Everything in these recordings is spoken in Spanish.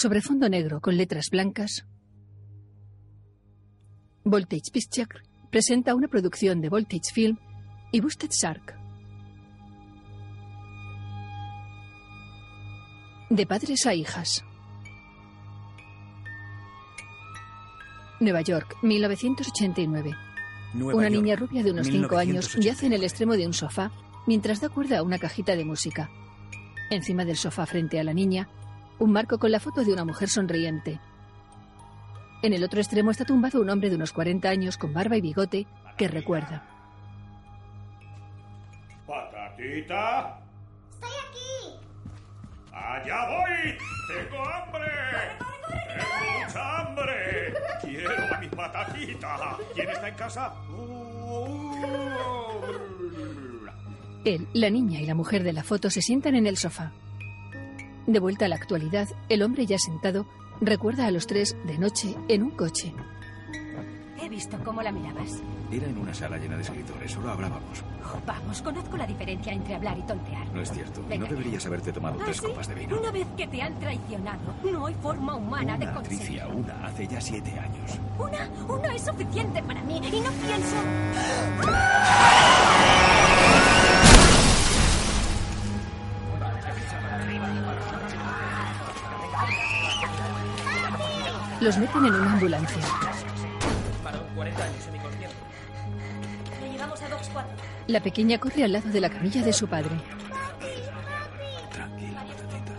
Sobre fondo negro con letras blancas, Voltage Picture presenta una producción de Voltage Film y Busted Shark. De padres a hijas. Nueva York, 1989. Nueva Una York, niña rubia de unos 5 años 1989. yace en el extremo de un sofá mientras da cuerda a una cajita de música. Encima del sofá frente a la niña, un marco con la foto de una mujer sonriente. En el otro extremo está tumbado un hombre de unos 40 años con barba y bigote que recuerda. ¡Patatita! ¡Estoy aquí! ¡Allá voy! ¡Tengo hambre! ¡Tengo mucha hambre! ¡Quiero a mi patatita! ¿Quién está en casa? Él, la niña y la mujer de la foto se sientan en el sofá. De vuelta a la actualidad, el hombre ya sentado recuerda a los tres de noche en un coche. He visto cómo la mirabas. Era en una sala llena de escritores, solo hablábamos. Oh, vamos, conozco la diferencia entre hablar y tontear. No es cierto. Venga, no deberías haberte tomado ¿Ah, tres sí? copas de vino. Una vez que te han traicionado, no hay forma humana de Una, conseguirlo. Tricia, una, hace ya siete años. Una, una es suficiente para mí y no pienso. Los meten en una ambulancia. Varón, 40 años, semiconsciente. Le llevamos a Docs 4. La pequeña corre al lado de la camilla de su padre. Tranquila, patatita.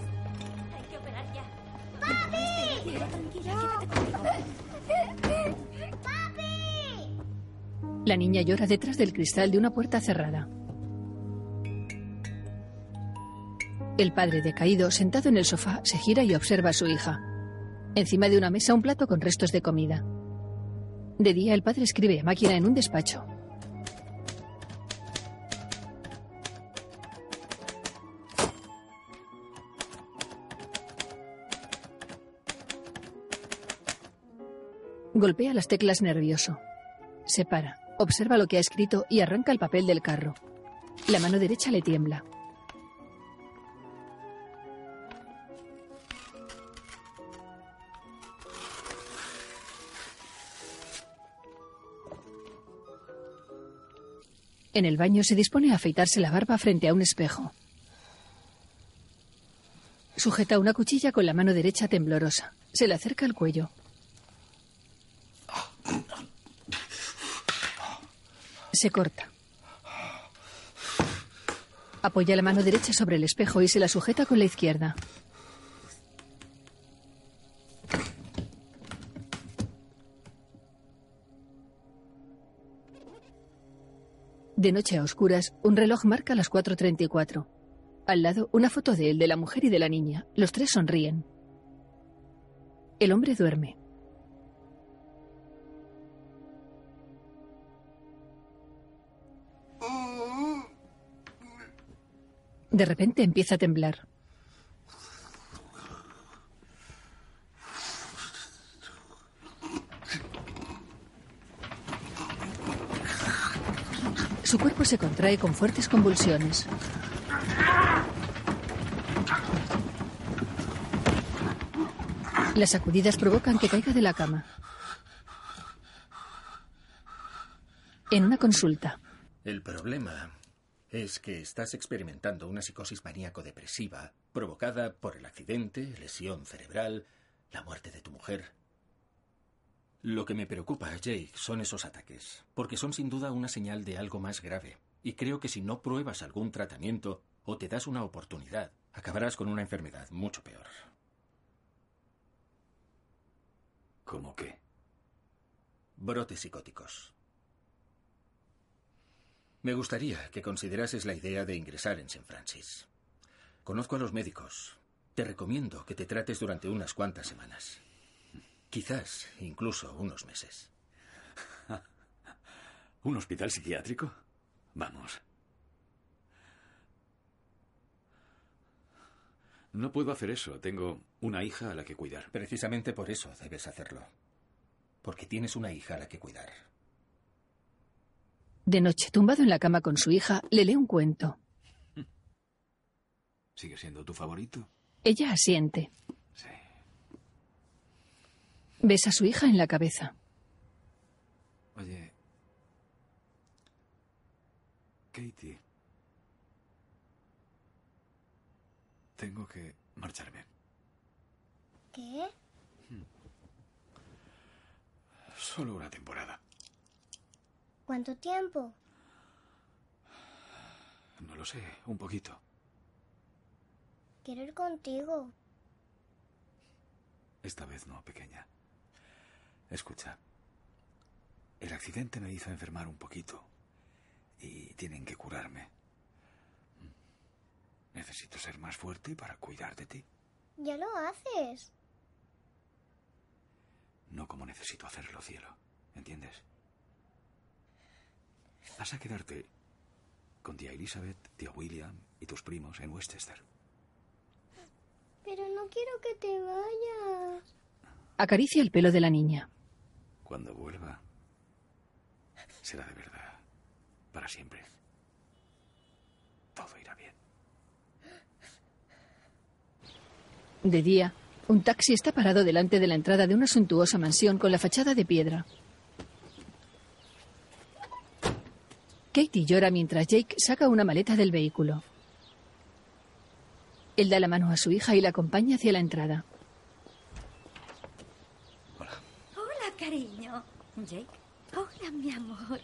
Hay que operar ya. ¡Papi! Conmigo. La niña llora detrás del cristal de una puerta cerrada. El padre decaído, sentado en el sofá, se gira y observa a su hija. Encima de una mesa un plato con restos de comida. De día el padre escribe a máquina en un despacho. Golpea las teclas nervioso. Se para, observa lo que ha escrito y arranca el papel del carro. La mano derecha le tiembla. En el baño se dispone a afeitarse la barba frente a un espejo. Sujeta una cuchilla con la mano derecha temblorosa. Se le acerca al cuello. Se corta. Apoya la mano derecha sobre el espejo y se la sujeta con la izquierda. De noche a oscuras, un reloj marca las 4.34. Al lado, una foto de él, de la mujer y de la niña. Los tres sonríen. El hombre duerme. De repente empieza a temblar. Su cuerpo se contrae con fuertes convulsiones. Las sacudidas provocan que caiga de la cama. En una consulta, El problema es que estás experimentando una psicosis maníaco-depresiva provocada por el accidente, lesión cerebral, la muerte de tu mujer. Lo que me preocupa, Jake, son esos ataques, porque son sin duda una señal de algo más grave. Y creo que si no pruebas algún tratamiento o te das una oportunidad, acabarás con una enfermedad mucho peor. ¿Cómo qué? Brotes psicóticos. Me gustaría que considerases la idea de ingresar en St. Francis. Conozco a los médicos. Te recomiendo que te trates durante unas cuantas semanas. Quizás incluso unos meses. ¿Un hospital psiquiátrico? Vamos. No puedo hacer eso. Tengo una hija a la que cuidar. Precisamente por eso debes hacerlo. Porque tienes una hija a la que cuidar. de noche, tumbado en la cama con su hija, le lee un cuento. ¿Sigue siendo tu favorito? Ella asiente. Besa a su hija en la cabeza. Oye. Katie. Tengo que marcharme. ¿Qué? Solo una temporada. ¿Cuánto tiempo? No lo sé, un poquito. Quiero ir contigo. Esta vez no, pequeña. Escucha. El accidente me hizo enfermar un poquito. Y tienen que curarme. Necesito ser más fuerte para cuidar de ti. Ya lo haces. No como necesito hacerlo, cielo. ¿Entiendes? Vas a quedarte con tía Elizabeth, tía William y tus primos en Westchester. Pero no quiero que te vayas. Acaricia el pelo de la niña. Cuando vuelva, será de verdad. Para siempre. Todo irá bien. De día, un taxi está parado delante de la entrada de una suntuosa mansión con la fachada de piedra. Katie llora mientras Jake saca una maleta del vehículo. Él da la mano a su hija y la acompaña hacia la entrada. Hola, cariño. Jake. Hola, mi amor.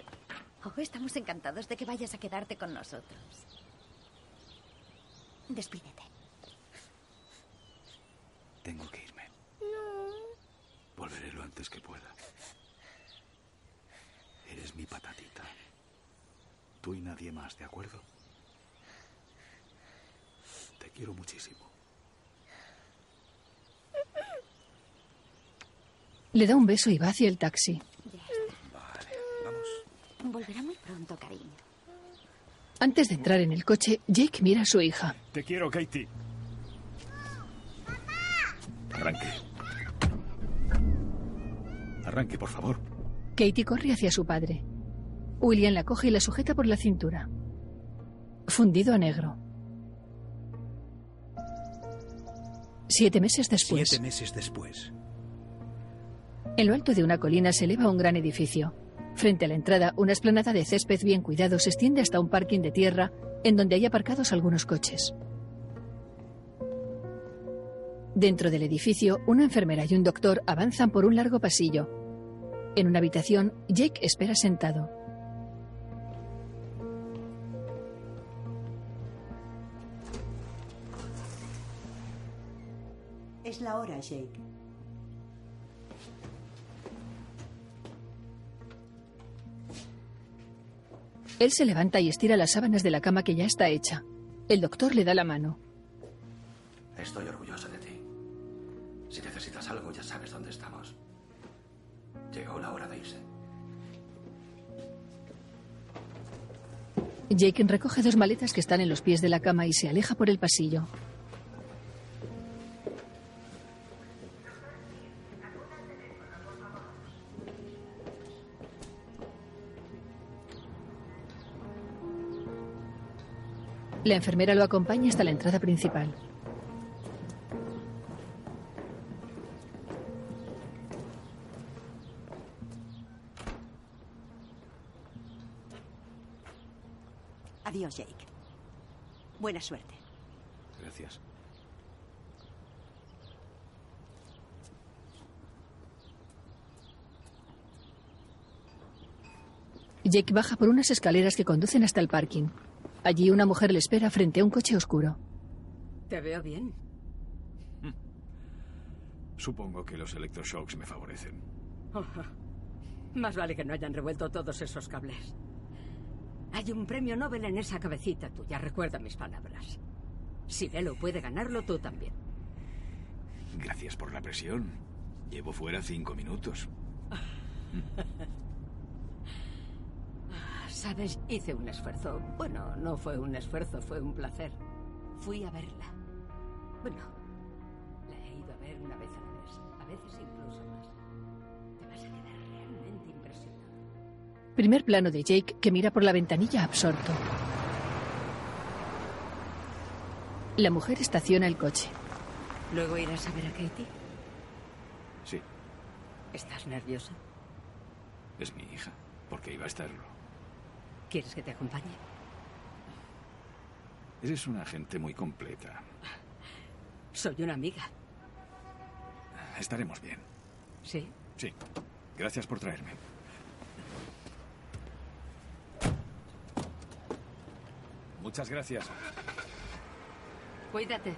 Oh, estamos encantados de que vayas a quedarte con nosotros. Despídete. Tengo que irme. No. Volveré lo antes que pueda. Eres mi patatita. Tú y nadie más, ¿de acuerdo? Te quiero muchísimo. Le da un beso y va hacia el taxi. Vale, vamos. Volverá muy pronto, cariño. Antes de entrar en el coche, Jake mira a su hija. Te quiero, Katie. Arranque. Arranque, por favor. Katie corre hacia su padre. William la coge y la sujeta por la cintura. Fundido a negro. Siete meses después. Siete meses después. En lo alto de una colina se eleva un gran edificio. Frente a la entrada, una esplanada de césped bien cuidado se extiende hasta un parking de tierra en donde hay aparcados algunos coches. Dentro del edificio, una enfermera y un doctor avanzan por un largo pasillo. En una habitación, Jake espera sentado. Es la hora, Jake. Él se levanta y estira las sábanas de la cama que ya está hecha. El doctor le da la mano. Estoy orgulloso de ti. Si necesitas algo, ya sabes dónde estamos. Llegó la hora de irse. Jake recoge dos maletas que están en los pies de la cama y se aleja por el pasillo. La enfermera lo acompaña hasta la entrada principal. Adiós, Jake. Buena suerte. Gracias. Jake baja por unas escaleras que conducen hasta el parking. Allí una mujer le espera frente a un coche oscuro. Te veo bien. Supongo que los electroshocks me favorecen. Más vale que no hayan revuelto todos esos cables. Hay un premio Nobel en esa cabecita tuya, recuerda mis palabras. Si Velo puede ganarlo, tú también. Gracias por la presión. Llevo fuera cinco minutos. Sabes, hice un esfuerzo. Bueno, no fue un esfuerzo, fue un placer. Fui a verla. Bueno, la he ido a ver una vez al mes, a veces incluso más. Te vas a quedar realmente impresionado. Primer plano de Jake que mira por la ventanilla absorto. La mujer estaciona el coche. ¿Luego irás a ver a Katie? Sí. ¿Estás nerviosa? Es mi hija. ¿Por qué iba a estarlo? ¿Quieres que te acompañe? Eres una gente muy completa. Soy una amiga. Estaremos bien. ¿Sí? Sí. Gracias por traerme. Muchas gracias. Cuídate.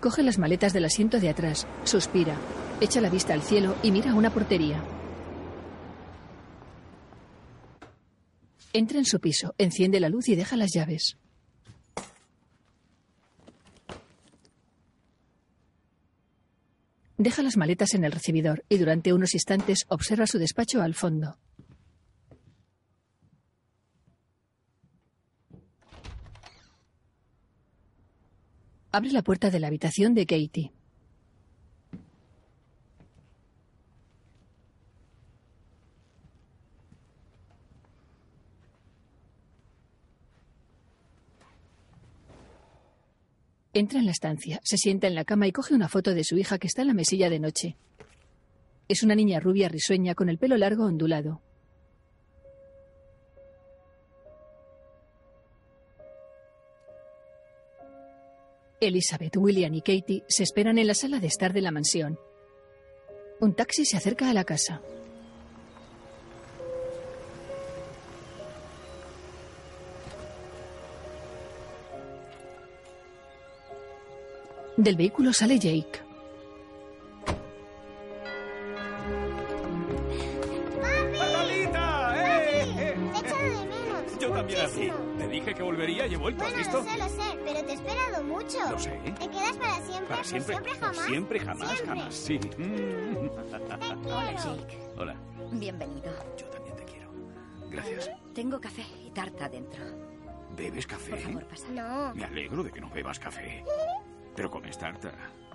Coge las maletas del asiento de atrás, suspira, echa la vista al cielo y mira a una portería. Entra en su piso, enciende la luz y deja las llaves. Deja las maletas en el recibidor y durante unos instantes observa su despacho al fondo. Abre la puerta de la habitación de Katie. Entra en la estancia, se sienta en la cama y coge una foto de su hija que está en la mesilla de noche. Es una niña rubia risueña con el pelo largo ondulado. Elizabeth, William y Katie se esperan en la sala de estar de la mansión. Un taxi se acerca a la casa. Del vehículo sale Jake. ¡Natalita! ¡Eh! eh! Te he echado de menos. Yo también a ti. muchísimo. Te dije que volvería y he vuelto, ¿has Bueno, visto? lo sé, lo sé, pero te he esperado mucho. Lo sé. ¿Te quedas para siempre? Para ¿Por siempre. siempre Por jamás? Siempre, jamás, Siempre. jamás. Sí. Mm. Hola, Jake. Hola. Bienvenido. Yo también te quiero. Gracias. Tengo café y tarta dentro. ¿Bebes Por café? favor, pasa. No. Me alegro de que no bebas café. Pero comes tarta.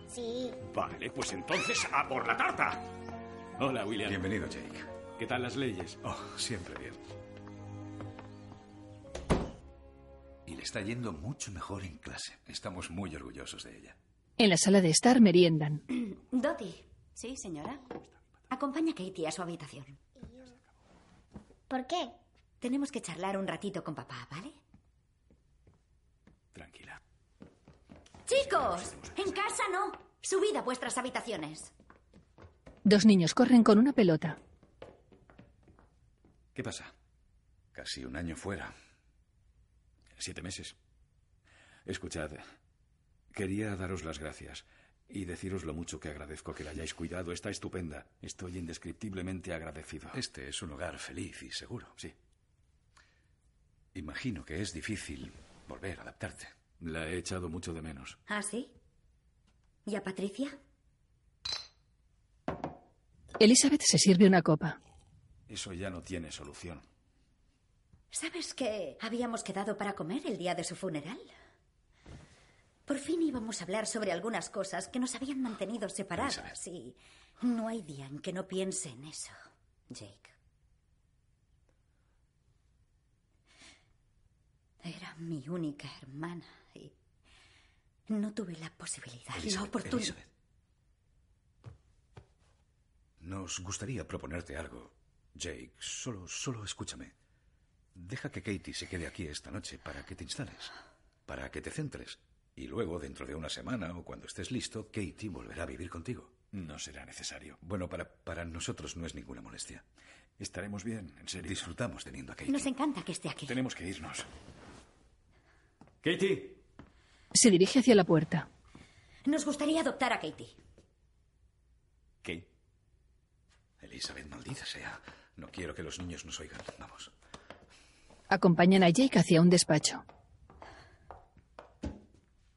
Sí. Vale, pues entonces a por la tarta. Hola, William. Bienvenido, Jake. ¿Qué tal las leyes? Oh, siempre bien. Y le está yendo mucho mejor en clase. Estamos muy orgullosos de ella. En la sala de estar meriendan. Dottie, Sí, señora. acompaña a Katie a su habitación. ¿Por qué? Tenemos que charlar un ratito con papá, ¿vale? Tranquila. Chicos, en casa no. Subid a vuestras habitaciones. Dos niños corren con una pelota. ¿Qué pasa? Casi un año fuera. Siete meses. Escuchad, quería daros las gracias y deciros lo mucho que agradezco que la hayáis cuidado. Está estupenda. Estoy indescriptiblemente agradecido. Este es un hogar feliz y seguro. Sí. Imagino que es difícil volver a adaptarte. La he echado mucho de menos. ¿Ah, sí? ¿Y a Patricia? Elizabeth se sirve una copa. Eso ya no tiene solución. ¿Sabes que habíamos quedado para comer el día de su funeral? Por fin íbamos a hablar sobre algunas cosas que nos habían mantenido separadas y no hay día en que no piense en eso, Jake. Era mi única hermana y no tuve la posibilidad, la Elizabeth, oportunidad. Elizabeth. Nos gustaría proponerte algo. Jake, solo, solo escúchame. Deja que Katie se quede aquí esta noche para que te instales, para que te centres. Y luego, dentro de una semana o cuando estés listo, Katie volverá a vivir contigo. No será necesario. Bueno, para, para nosotros no es ninguna molestia. Estaremos bien, en serio. Disfrutamos teniendo a Katie. Nos encanta que esté aquí. Tenemos que irnos. Katie. Se dirige hacia la puerta. Nos gustaría adoptar a Katie. ¿Qué? Elizabeth, maldita sea. No quiero que los niños nos oigan. Vamos. Acompañan a Jake hacia un despacho.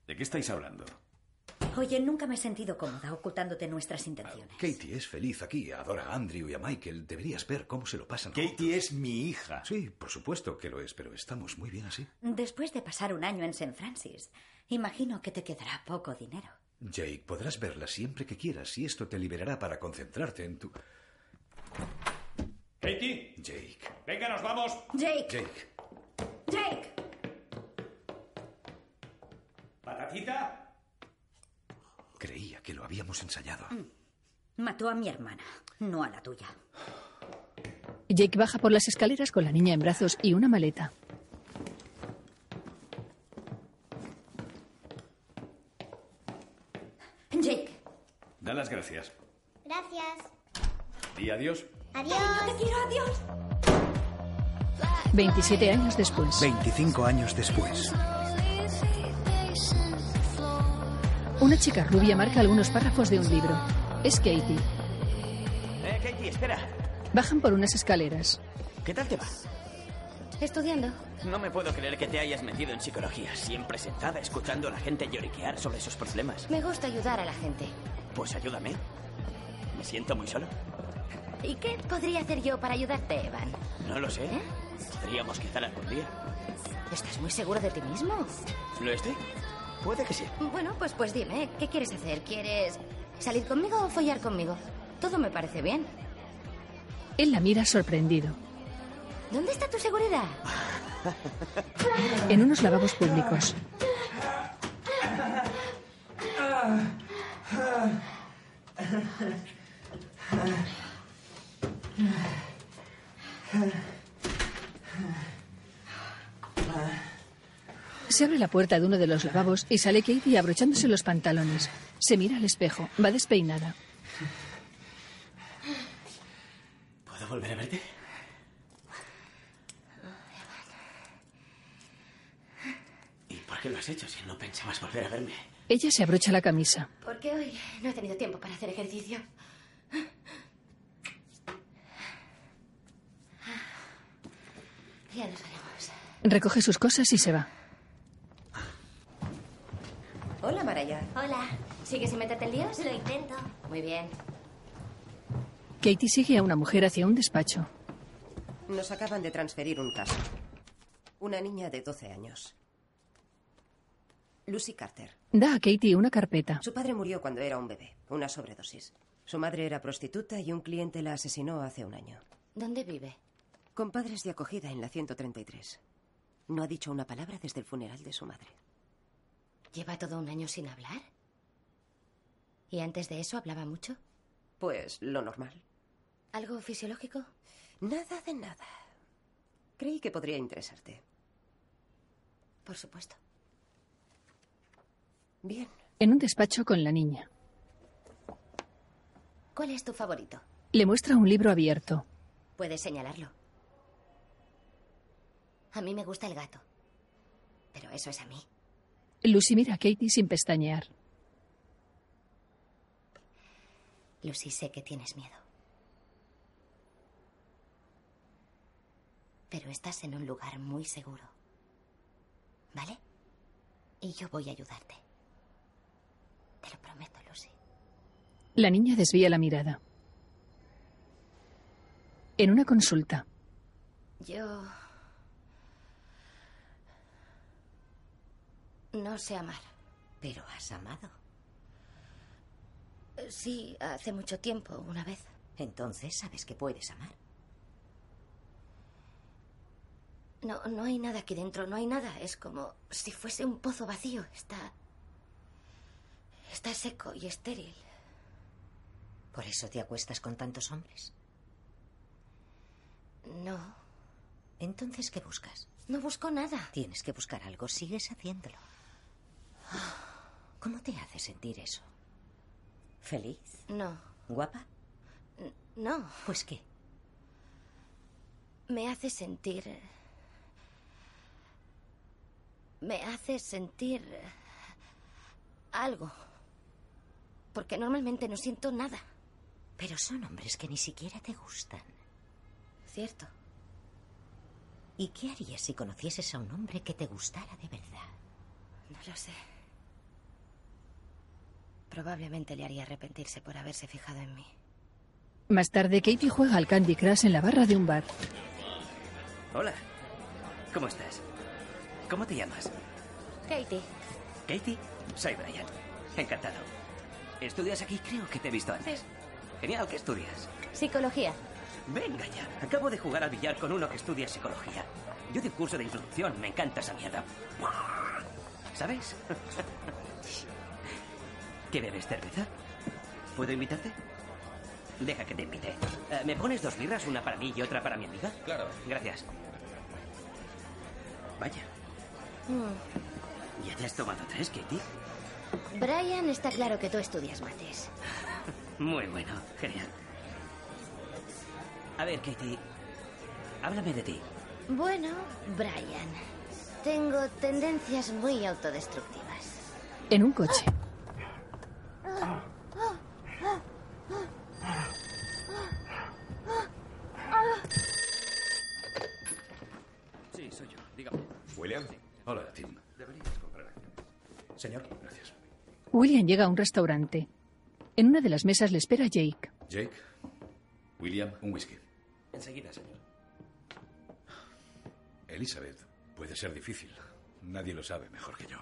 ¿De qué estáis hablando? Oye, nunca me he sentido cómoda ocultándote nuestras intenciones. Katie es feliz aquí, adora a Andrew y a Michael. Deberías ver cómo se lo pasan. Katie es mi hija. Sí, por supuesto que lo es, pero estamos muy bien así. Después de pasar un año en St. Francis, imagino que te quedará poco dinero. Jake, podrás verla siempre que quieras y esto te liberará para concentrarte en tu... Katie, Jake. venga, nos vamos. Jake, Jake. Jake. ¿Patatita? Creía que lo habíamos ensayado. Mató a mi hermana, no a la tuya. Jake baja por las escaleras con la niña en brazos y una maleta. Jake. Da las gracias. Gracias. Y adiós. Adiós. te quiero, adiós. 27 años después. 25 años después. Una chica rubia marca algunos párrafos de un libro. Es Katie. Eh, Katie, espera. Bajan por unas escaleras. ¿Qué tal te va? Estudiando. No me puedo creer que te hayas metido en psicología, siempre sentada escuchando a la gente lloriquear sobre sus problemas. Me gusta ayudar a la gente. Pues ayúdame. Me siento muy solo. ¿Y qué podría hacer yo para ayudarte, Evan? No lo sé. Podríamos quedar algún día. ¿Estás muy seguro de ti mismo? ¿Lo estoy? Puede que sí. Bueno, pues pues dime, ¿qué quieres hacer? ¿Quieres salir conmigo o follar conmigo? Todo me parece bien. Él la mira sorprendido. ¿Dónde está tu seguridad? En unos lavabos públicos. Se abre la puerta de uno de los lavabos y sale Katie abrochándose los pantalones. Se mira al espejo. Va despeinada. ¿Puedo volver a verte? ¿Y por qué lo has hecho si no pensabas volver a verme? Ella se abrocha la camisa. Porque hoy no he tenido tiempo para hacer ejercicio. Ya nos veremos. Recoge sus cosas y se va. Hola, Maraya. Hola. ¿Sigues sin meterte el líos? Lo intento. Muy bien. Katie sigue a una mujer hacia un despacho. Nos acaban de transferir un caso. Una niña de 12 años. Lucy Carter. Da a Katie una carpeta. Su padre murió cuando era un bebé, una sobredosis. Su madre era prostituta y un cliente la asesinó hace un año. ¿Dónde vive? Con padres de acogida en la 133. No ha dicho una palabra desde el funeral de su madre. ¿Lleva todo un año sin hablar? ¿Y antes de eso hablaba mucho? Pues lo normal. ¿Algo fisiológico? Nada de nada. Creí que podría interesarte. Por supuesto. Bien. En un despacho con la niña. ¿Cuál es tu favorito? Le muestra un libro abierto. Puedes señalarlo. A mí me gusta el gato. Pero eso es a mí. Lucy mira a Katie sin pestañear. Lucy, sé que tienes miedo. Pero estás en un lugar muy seguro. ¿Vale? Y yo voy a ayudarte. Te lo prometo, Lucy. La niña desvía la mirada. En una consulta. Yo... No sé amar. Pero has amado. Sí, hace mucho tiempo, una vez. Entonces sabes que puedes amar. No, no hay nada aquí dentro, no hay nada. Es como si fuese un pozo vacío. Está. Está seco y estéril. ¿Por eso te acuestas con tantos hombres? No. Entonces, ¿qué buscas? No busco nada. Tienes que buscar algo, sigues haciéndolo. ¿Cómo te hace sentir eso? ¿Feliz? No. ¿Guapa? N- No. Pues qué. Me hace sentir. Me hace sentir. algo. Porque normalmente no siento nada. Pero son hombres que ni siquiera te gustan. Cierto. ¿Y qué harías si conocieses a un hombre que te gustara de verdad? No lo sé. Probablemente le haría arrepentirse por haberse fijado en mí. Más tarde, Katie juega al Candy Crush en la barra de un bar. Hola. ¿Cómo estás? ¿Cómo te llamas? Katie. Katie. Soy Brian. Encantado. ¿Estudias aquí? Creo que te he visto antes. Genial, ¿qué estudias? Psicología. Venga ya. Acabo de jugar al billar con uno que estudia psicología. Yo di un curso de introducción. Me encanta esa mierda. ¿Sabes? ¿Qué bebes, cerveza? ¿Puedo invitarte? Deja que te invite. Eh, ¿Me pones dos birras, una para mí y otra para mi amiga? Claro. Gracias. Vaya, Mm. ¿ya te has tomado tres, Katie? Brian, está claro que tú estudias mates. Muy bueno, genial. A ver, Katie, háblame de ti. Bueno, Brian, tengo tendencias muy autodestructivas. En un coche. Sí, soy yo. Dígame. William. Hola, Tim. Deberías comprar acciones. Señor. Gracias. William llega a un restaurante. En una de las mesas le espera Jake. Jake. William, un whisky. Enseguida, señor. Elizabeth, puede ser difícil. Nadie lo sabe mejor que yo.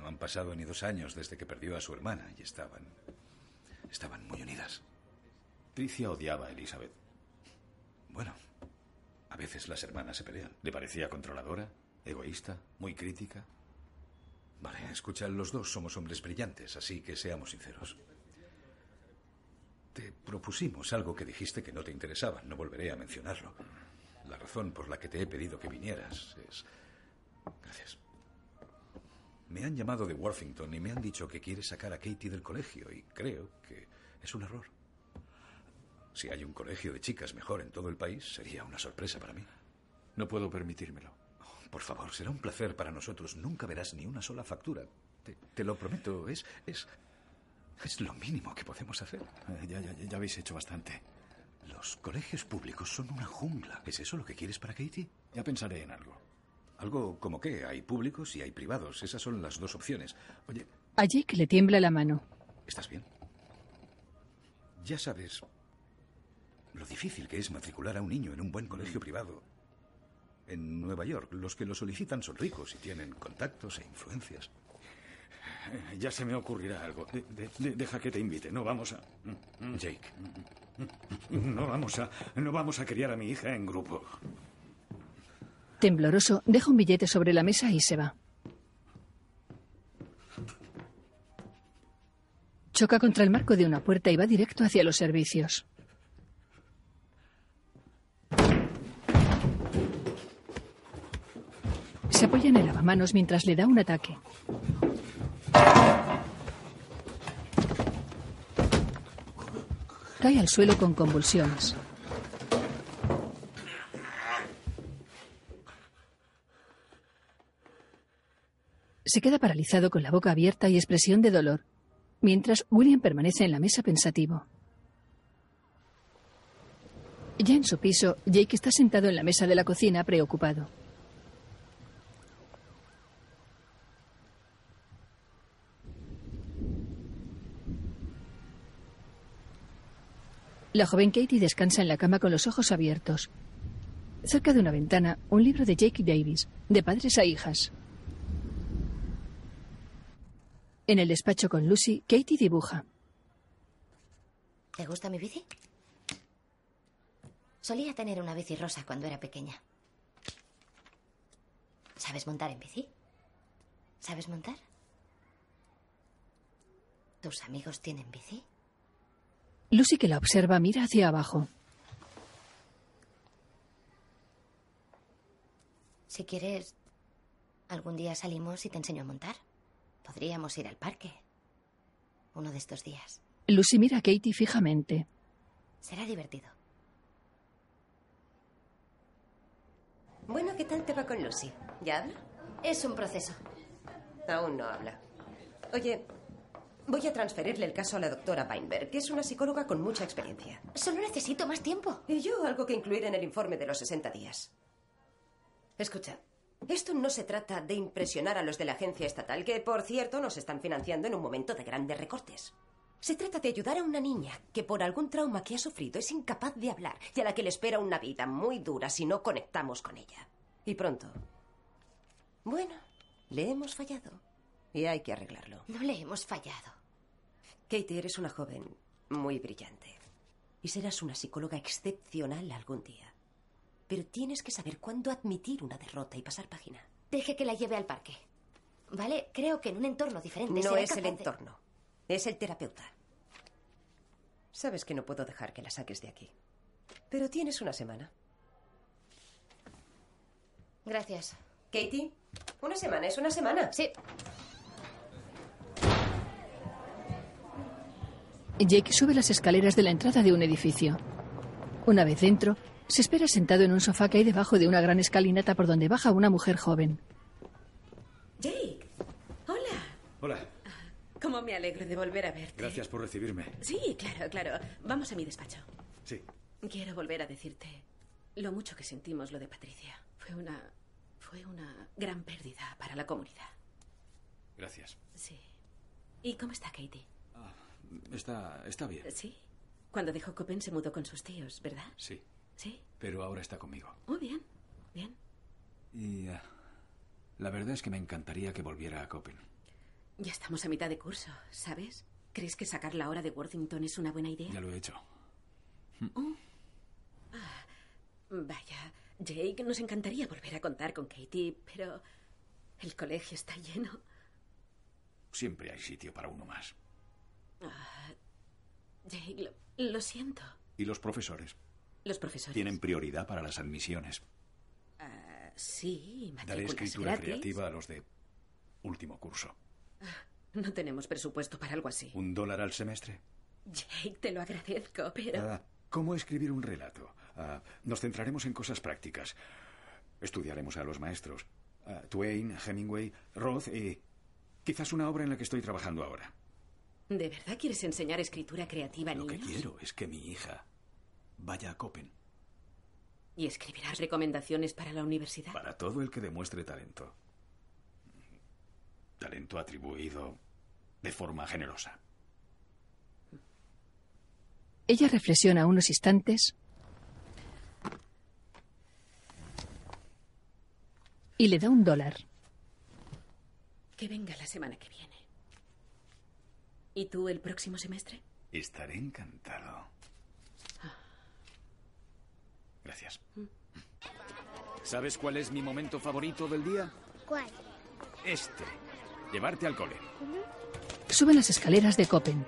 No han pasado ni dos años desde que perdió a su hermana y estaban. estaban muy unidas. Tricia odiaba a Elizabeth. Bueno, a veces las hermanas se pelean. ¿Le parecía controladora, egoísta, muy crítica? Vale, escucha, los dos somos hombres brillantes, así que seamos sinceros. Te propusimos algo que dijiste que no te interesaba. No volveré a mencionarlo. La razón por la que te he pedido que vinieras es... Gracias. Me han llamado de Worthington y me han dicho que quieres sacar a Katie del colegio y creo que es un error. Si hay un colegio de chicas mejor en todo el país, sería una sorpresa para mí. No puedo permitírmelo. Por favor, será un placer para nosotros. Nunca verás ni una sola factura. Te, te lo prometo. Es, es, es lo mínimo que podemos hacer. Eh, ya, ya, ya habéis hecho bastante. Los colegios públicos son una jungla. ¿Es eso lo que quieres para Katie? Ya pensaré en algo. Algo como qué. Hay públicos y hay privados. Esas son las dos opciones. Oye, A Jake le tiembla la mano. ¿estás bien? Ya sabes lo difícil que es matricular a un niño en un buen colegio privado. En Nueva York, los que lo solicitan son ricos y tienen contactos e influencias. Ya se me ocurrirá algo. De- de- de- deja que te invite. No vamos a. Jake. No vamos a. No vamos a criar a mi hija en grupo. Tembloroso, deja un billete sobre la mesa y se va. Choca contra el marco de una puerta y va directo hacia los servicios. Se apoya en el lavamanos mientras le da un ataque. Cae al suelo con convulsiones. Se queda paralizado con la boca abierta y expresión de dolor, mientras William permanece en la mesa pensativo. Ya en su piso, Jake está sentado en la mesa de la cocina preocupado. La joven Katie descansa en la cama con los ojos abiertos. Cerca de una ventana, un libro de Jake Davis, de padres a hijas. En el despacho con Lucy, Katie dibuja. ¿Te gusta mi bici? Solía tener una bici rosa cuando era pequeña. ¿Sabes montar en bici? ¿Sabes montar? ¿Tus amigos tienen bici? Lucy, que la observa, mira hacia abajo. Si quieres, algún día salimos y te enseño a montar. Podríamos ir al parque. Uno de estos días. Lucy mira a Katie fijamente. Será divertido. Bueno, ¿qué tal te va con Lucy? ¿Ya habla? Es un proceso. Aún no habla. Oye, voy a transferirle el caso a la doctora Weinberg, que es una psicóloga con mucha experiencia. Solo necesito más tiempo. Y yo algo que incluir en el informe de los 60 días. Escucha, esto no se trata de impresionar a los de la agencia estatal, que por cierto nos están financiando en un momento de grandes recortes. Se trata de ayudar a una niña que por algún trauma que ha sufrido es incapaz de hablar y a la que le espera una vida muy dura si no conectamos con ella. Y pronto. Bueno, le hemos fallado y hay que arreglarlo. No le hemos fallado. Katie, eres una joven muy brillante y serás una psicóloga excepcional algún día. Pero tienes que saber cuándo admitir una derrota y pasar página. Deje que la lleve al parque. ¿Vale? Creo que en un entorno diferente No es el de- entorno. Es el terapeuta. Sabes que no puedo dejar que la saques de aquí. Pero tienes una semana. Gracias. Katie, una semana es una semana. Sí. Jake sube las escaleras de la entrada de un edificio. Una vez dentro, se espera sentado en un sofá que hay debajo de una gran escalinata por donde baja una mujer joven. Jake, hola. Hola, Cómo me alegro de volver a verte. gracias por recibirme. Sí, claro, claro. Vamos a mi despacho. Sí. Quiero volver a decirte lo mucho que sentimos lo de Patricia. Fue una. fue una gran pérdida para la comunidad. Gracias. Sí. ¿Y cómo está Katie? Está, está bien. Sí. Cuando dejó Copen se mudó con sus tíos, ¿verdad? Sí. Sí. Pero ahora está conmigo. Muy bien. Bien. Y eh, la verdad es que me encantaría que volviera a Copen. Ya estamos a mitad de curso, ¿sabes? ¿Crees que sacar la hora de Worthington es una buena idea? Ya lo he hecho. Oh. Ah, vaya, Jake, nos encantaría volver a contar con Katie, pero el colegio está lleno. Siempre hay sitio para uno más. Ah, Jake, lo, lo siento. ¿Y los profesores? Los profesores. Tienen prioridad para las admisiones. Ah, sí, Daré escritura gratis. creativa a los de último curso. No tenemos presupuesto para algo así. ¿Un dólar al semestre? Jake, te lo agradezco, pero... Ah, ¿Cómo escribir un relato? Ah, nos centraremos en cosas prácticas. Estudiaremos a los maestros. Ah, Twain, Hemingway, Roth y quizás una obra en la que estoy trabajando ahora. ¿De verdad quieres enseñar escritura creativa a Lo que quiero es que mi hija vaya a Copen. ¿Y escribirás recomendaciones para la universidad? Para todo el que demuestre talento. Talento atribuido de forma generosa. Ella reflexiona unos instantes y le da un dólar. Que venga la semana que viene. ¿Y tú el próximo semestre? Estaré encantado. Gracias. ¿Sabes cuál es mi momento favorito del día? ¿Cuál? Este. Llevarte al cole. Suben las escaleras de Copen.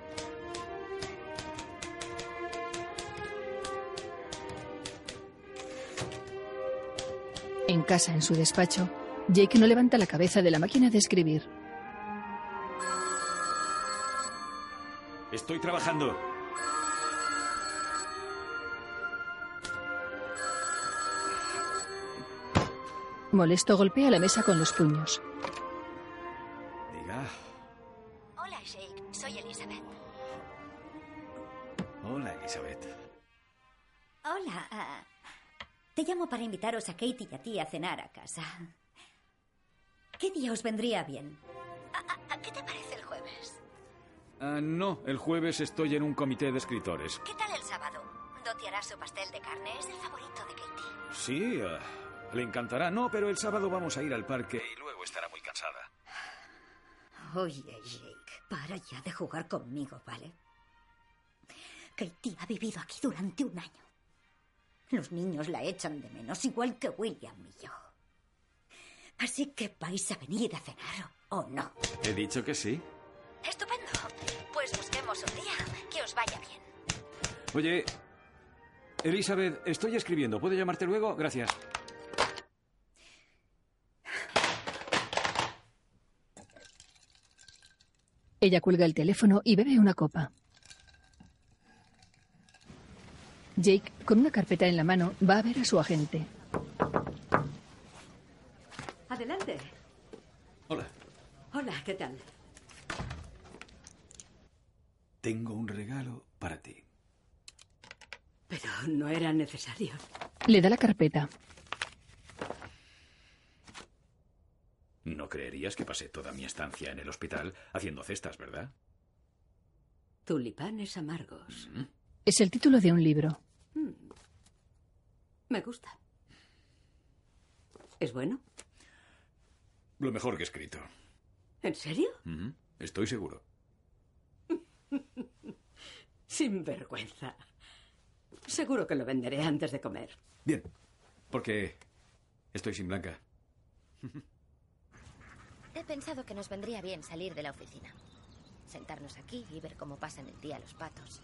En casa, en su despacho, Jake no levanta la cabeza de la máquina de escribir. Estoy trabajando. Molesto golpea la mesa con los puños. Diga. Hola, Jake. Soy Elizabeth. Hola, Elizabeth. Hola. ah, te llamo para invitaros a Katie y a ti a cenar a casa. ¿Qué día os vendría bien? ¿A, a- a qué te parece el jueves? Ah, no, el jueves estoy en un comité de escritores. ¿Qué tal el sábado? Dottie hará su pastel de carne. Es el favorito de Katie. Sí, ah, le encantará. No, pero el sábado vamos a ir al parque y luego estará muy cansada. Oye, Jake, para ya de jugar conmigo, ¿vale? Katie ha vivido aquí durante un año. Los niños la echan de menos, igual que William y yo. Así que vais a venir a cenar, ¿o no? He dicho que sí. Estupendo. Pues busquemos un día que os vaya bien. Oye, Elizabeth, estoy escribiendo. ¿Puedo llamarte luego? Gracias. Ella cuelga el teléfono y bebe una copa. Jake, con una carpeta en la mano, va a ver a su agente. Adelante. Hola. Hola, ¿qué tal? Tengo un regalo para ti. Pero no era necesario. Le da la carpeta. No creerías que pasé toda mi estancia en el hospital haciendo cestas, ¿verdad? Tulipanes amargos. Es el título de un libro. Mm. Me gusta. ¿Es bueno? Lo mejor que he escrito. ¿En serio? Ujú, Estoy seguro. Sin vergüenza. Seguro que lo venderé antes de comer. Bien, porque estoy sin Blanca. He pensado que nos vendría bien salir de la oficina. sentarnos aquí y ver cómo pasan el día los patos.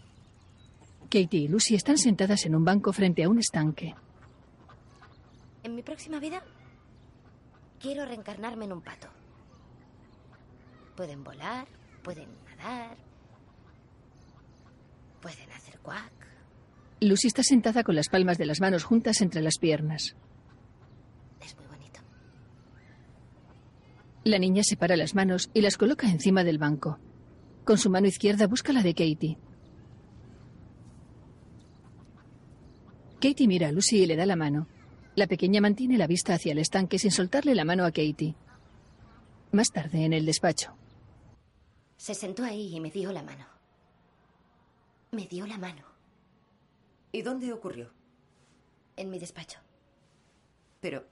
Katie y Lucy están sentadas en un banco frente a un estanque. En mi próxima vida quiero reencarnarme en un pato. Pueden volar, pueden nadar, pueden hacer cuac. Lucy está sentada con las palmas de las manos juntas entre las piernas. Es muy bonito. La niña separa las manos y las coloca encima del banco. Con su mano izquierda busca la de Katie. Katie mira a Lucy y le da la mano. La pequeña mantiene la vista hacia el estanque sin soltarle la mano a Katie. Más tarde, en el despacho. Se sentó ahí y me dio la mano. Me dio la mano. ¿Y dónde ocurrió? En mi despacho. Pero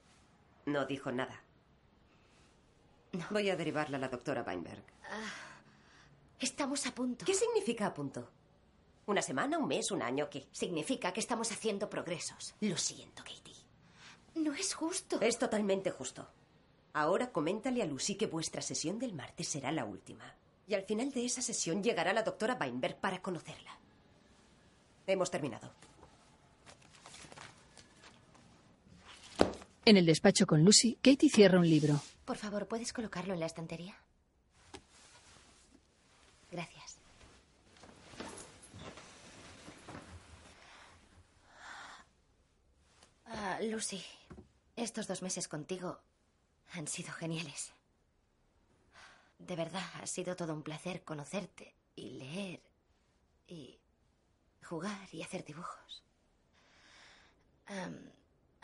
no dijo nada. Voy a derivarla a la doctora Weinberg. Ah, estamos a punto. ¿Qué significa a punto? ¿Una semana, un mes, un año? ¿Qué? Significa que estamos haciendo progresos. Lo siento, Katie. No es justo. Es totalmente justo. Ahora coméntale a Lucy que vuestra sesión del martes será la última. Y al final de esa sesión llegará la doctora Weinberg para conocerla. Hemos terminado. En el despacho con Lucy, Katie cierra un libro. Por favor, ¿puedes colocarlo en la estantería? Gracias. Ah, Lucy, estos dos meses contigo han sido geniales. De verdad, ha sido todo un placer conocerte y leer y jugar y hacer dibujos.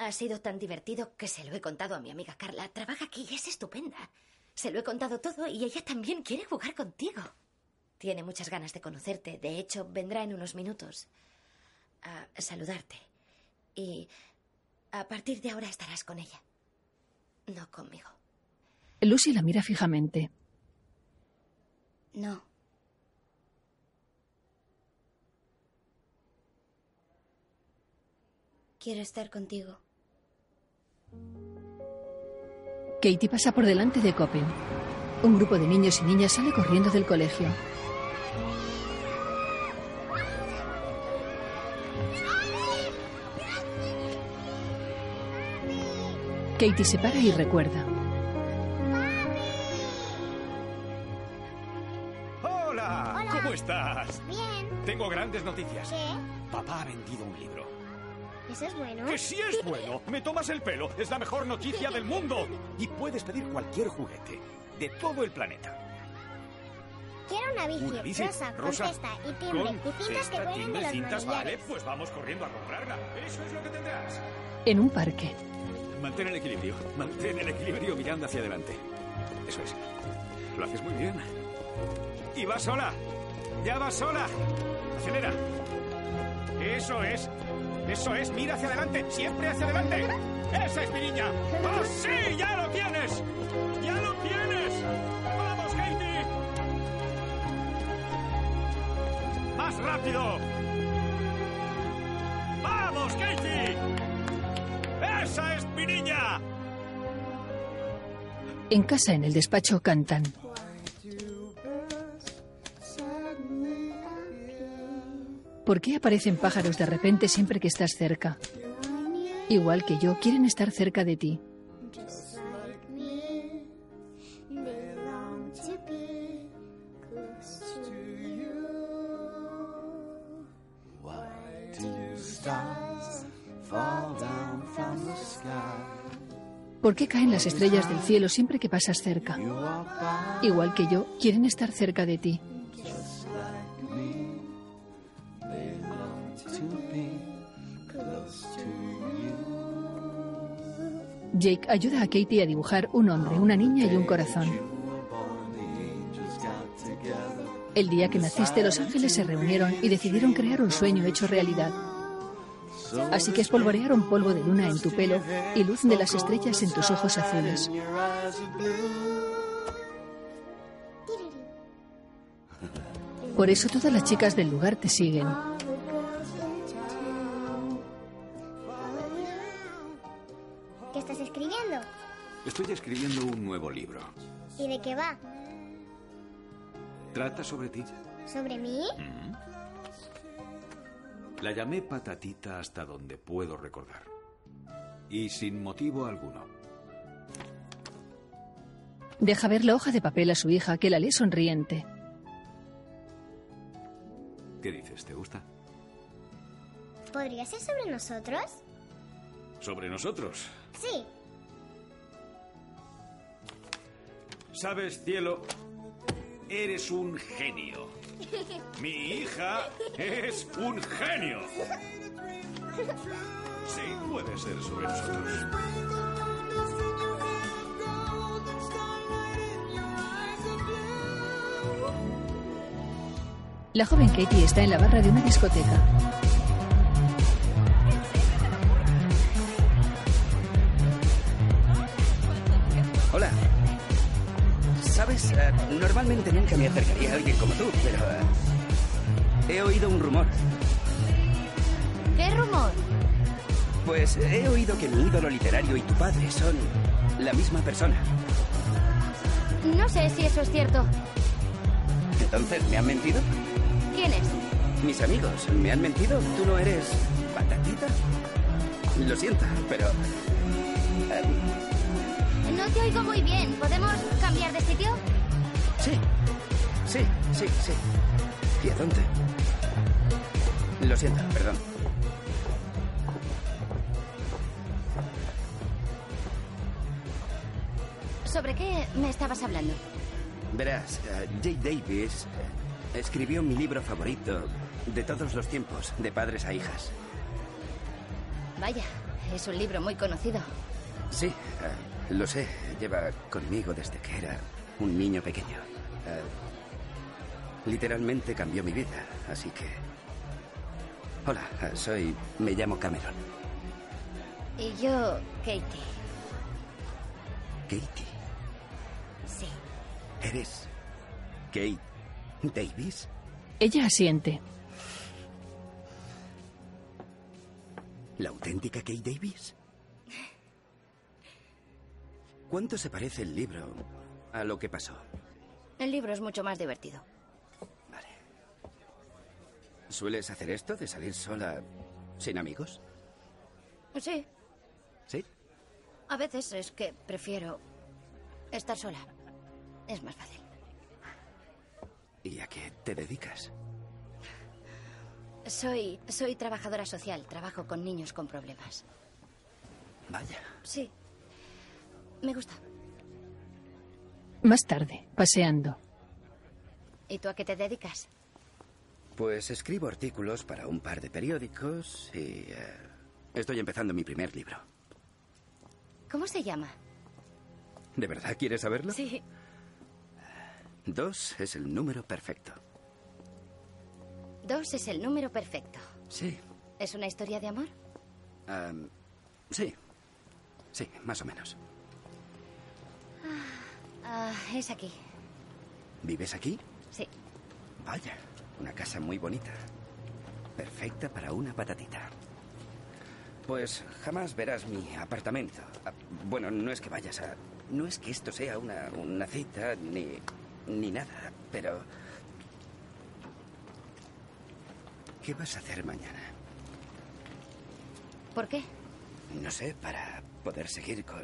Ha sido tan divertido que se lo he contado a mi amiga Carla. Trabaja aquí y es estupenda. Se lo he contado todo y ella también quiere jugar contigo. Tiene muchas ganas de conocerte. De hecho, vendrá en unos minutos a saludarte. Y a partir de ahora estarás con ella. No conmigo. Lucy la mira fijamente. No. Quiero estar contigo. Katie pasa por delante de Copen. Un grupo de niños y niñas sale corriendo del colegio. Katie se para y recuerda. Hola, ¿cómo estás? Bien. Tengo grandes noticias. ¿Qué? Papá ha vendido un libro. Eso es bueno. ¡Que sí es bueno! ¡Me tomas el pelo! ¡Es la mejor noticia del mundo! Y puedes pedir cualquier juguete de todo el planeta. Quiero una bici, Una bici rosa, rosa, con cesta y timbre con y cintas que cesta, vuelen de timbre, los cintas, vale, pues vamos corriendo a comprarla. Eso es lo que tendrás. En un parque. Mantén el equilibrio. Mantén el equilibrio mirando hacia adelante. Eso es. Lo haces muy bien. Y va sola. Ya va sola. Acelera. Eso es. Eso es. Mira hacia adelante. Siempre hacia adelante. Esa es mi niña. ¡Oh, sí! ¡Ya lo tienes! ¡Ya lo tienes! ¡Vamos, Katie! ¡Más rápido! ¡Vamos, Katie! ¡Esa es mi! En casa, en el despacho, cantan. ¿Por qué aparecen pájaros de repente siempre que estás cerca? Igual que yo, quieren estar cerca de ti. ¿Por qué caen las estrellas del cielo siempre que pasas cerca? Igual que yo, quieren estar cerca de ti. Jake ayuda a Katie a dibujar un hombre, una niña y un corazón. El día que naciste, los ángeles se reunieron y decidieron crear un sueño hecho realidad. Así que espolvorearon polvo de luna en tu pelo y luz de las estrellas en tus ojos azules. Por eso todas las chicas del lugar te siguen. Escribiendo un nuevo libro. ¿Y de qué va? ¿Trata sobre ti? ¿Sobre mí? Mm. La llamé patatita hasta donde puedo recordar. Y sin motivo alguno. Deja ver la hoja de papel a su hija, que la lee sonriente. ¿Qué dices? ¿Te gusta? ¿Podría ser sobre nosotros? ¿Sobre nosotros? Sí. Sabes, cielo, eres un genio. Mi hija es un genio. Sí, puede ser sobre nosotros. La joven Katie está en la barra de una discoteca. Sabes, Eh, normalmente nunca me acercaría a alguien como tú, pero eh, he oído un rumor. ¿Qué rumor? Pues he oído que mi ídolo literario y tu padre son la misma persona. No sé si eso es cierto. Entonces, ¿me han mentido? ¿Quién es? Mis amigos, ¿me han mentido? ¿Tú no eres patatita? Lo siento, pero... No te oigo muy bien. ¿Podemos cambiar de sitio? sí, sí, sí, sí. ¿Y a dónde? Lo siento, perdón. ¿Sobre qué me estabas hablando? Verás, eh, Jay Davis eh, escribió mi libro favorito de todos los tiempos, de padres a hijas. Vaya, es un libro muy conocido. Sí, eh, lo sé. Lleva conmigo desde que era un niño pequeño. Eh, literalmente cambió mi vida, así que... Hola, soy... Me llamo Cameron. Y yo, Katie. Katie. Sí. ¿Eres Kate Davis? Ella asiente. ¿La auténtica Kate Davis? ¿Cuánto se parece el libro a lo que pasó? El libro es mucho más divertido. ¿Sueles hacer esto de salir sola sin amigos? Sí, ¿Sí? a veces es que prefiero estar sola. Es más fácil. ¿Y a qué te dedicas? Soy, soy trabajadora social. Trabajo con niños con problemas. Vaya. Sí. Me gusta. Más tarde, paseando. ¿Y tú a qué te dedicas? Pues escribo artículos para un par de periódicos y eh, estoy empezando mi primer libro. ¿Cómo se llama? ¿De verdad quieres saberlo? Sí. Dos es el número perfecto. Dos es el número perfecto. Sí. ¿Es una historia de amor? Am, sí. Sí, más o menos. Ah, es aquí. ¿Vives aquí? Sí. Vaya, una casa muy bonita. Perfecta para una patatita. Pues jamás verás mi apartamento. Ah, Bueno, no es que vayas a... No es que esto sea una, una cita ni, ni nada, pero... ¿Qué vas a hacer mañana? ¿Por qué? No sé, para poder seguir con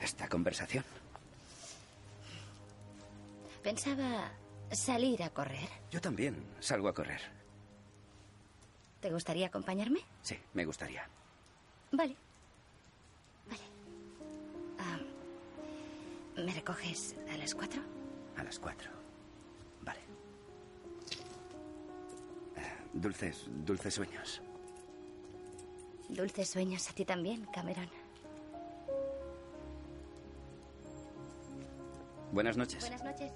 esta conversación. Pensaba salir a correr. Yo también salgo a correr. ¿Te gustaría acompañarme? Sí, me gustaría. Vale. Vale. Ah, ¿Me recoges a las cuatro? A las cuatro. Vale. Eh, Dulces, dulces sueños. Dulces sueños a ti también, Cameron. Buenas noches. Buenas noches.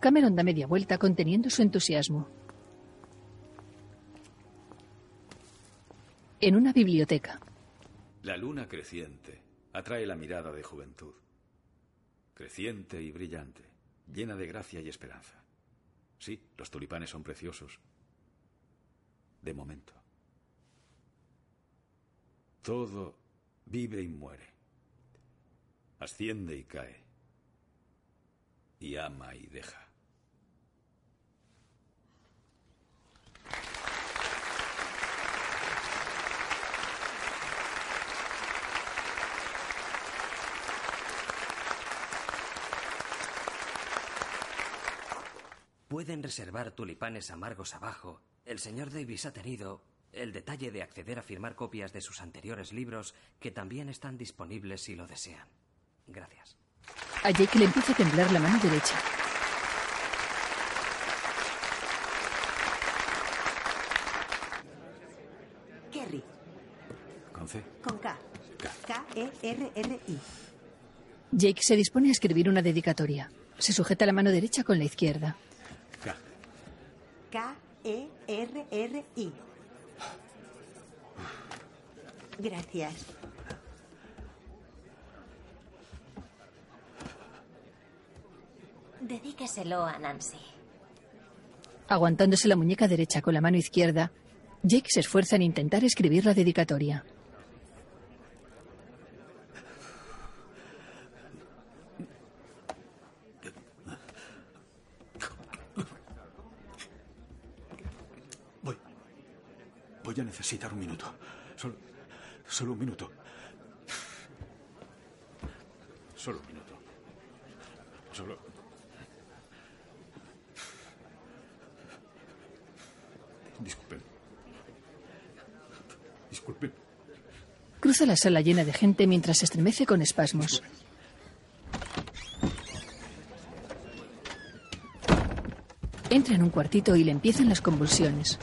Cameron da media vuelta conteniendo su entusiasmo. En una biblioteca. La luna creciente atrae la mirada de juventud. Creciente y brillante, llena de gracia y esperanza. Sí, los tulipanes son preciosos. De momento. Todo vive y muere. Asciende y cae. y ama y deja. Pueden reservar tulipanes amargos abajo. El señor Davis ha tenido el detalle de acceder a firmar copias de sus anteriores libros que también están disponibles si lo desean. Gracias. A Jake le empieza a temblar la mano derecha. Kerry, Con C. con K. E K-E-R-R-I. Jake se dispone a escribir una dedicatoria. Se sujeta la mano derecha con la izquierda. K-E-R-R-I. Gracias. Dedíqueselo a Nancy. Aguantándose la muñeca derecha con la mano izquierda, Jake se esfuerza en intentar escribir la dedicatoria. Voy a necesitar un minuto. Solo, solo un minuto. Solo un minuto. Solo. Disculpen. Disculpen. Cruza la sala llena de gente mientras se estremece con espasmos. Entra en un cuartito y le empiezan las convulsiones.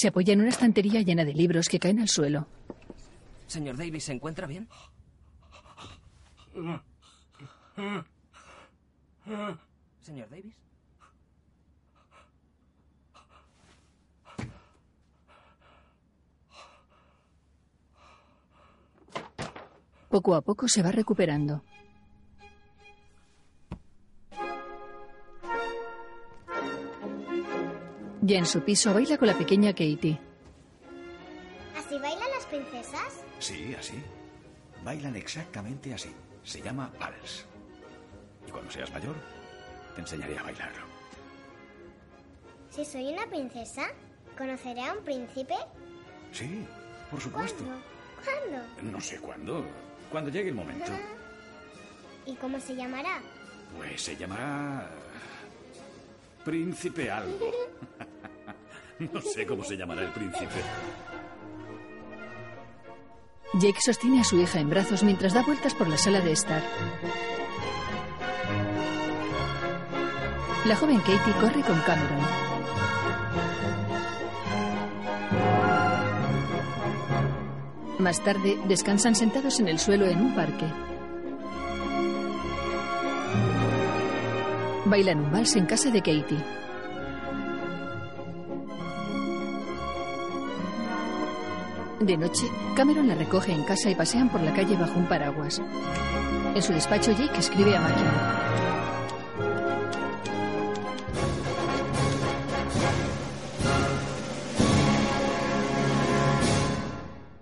Se apoya en una estantería llena de libros que caen al suelo. Señor Davis, ¿se encuentra bien? Señor Davis. Poco a poco se va recuperando. Ya en su piso baila con la pequeña Katie. ¿Así bailan las princesas? Sí, así. Bailan exactamente así. Se llama vals. Y cuando seas mayor, te enseñaré a bailarlo. Si soy una princesa, ¿conoceré a un príncipe? Sí, por supuesto. ¿Cuándo? No sé cuándo. Cuando llegue el momento. ¿Y cómo se llamará? Pues se llamará... Príncipe algo. No sé cómo se llamará el príncipe. Jake sostiene a su hija en brazos mientras da vueltas por la sala de estar. La joven Katie corre con Cameron. Más tarde, descansan sentados en el suelo en un parque. Bailan un vals en casa de Katie. De noche, Cameron la recoge en casa y pasean por la calle bajo un paraguas. En su despacho, Jake escribe a máquina.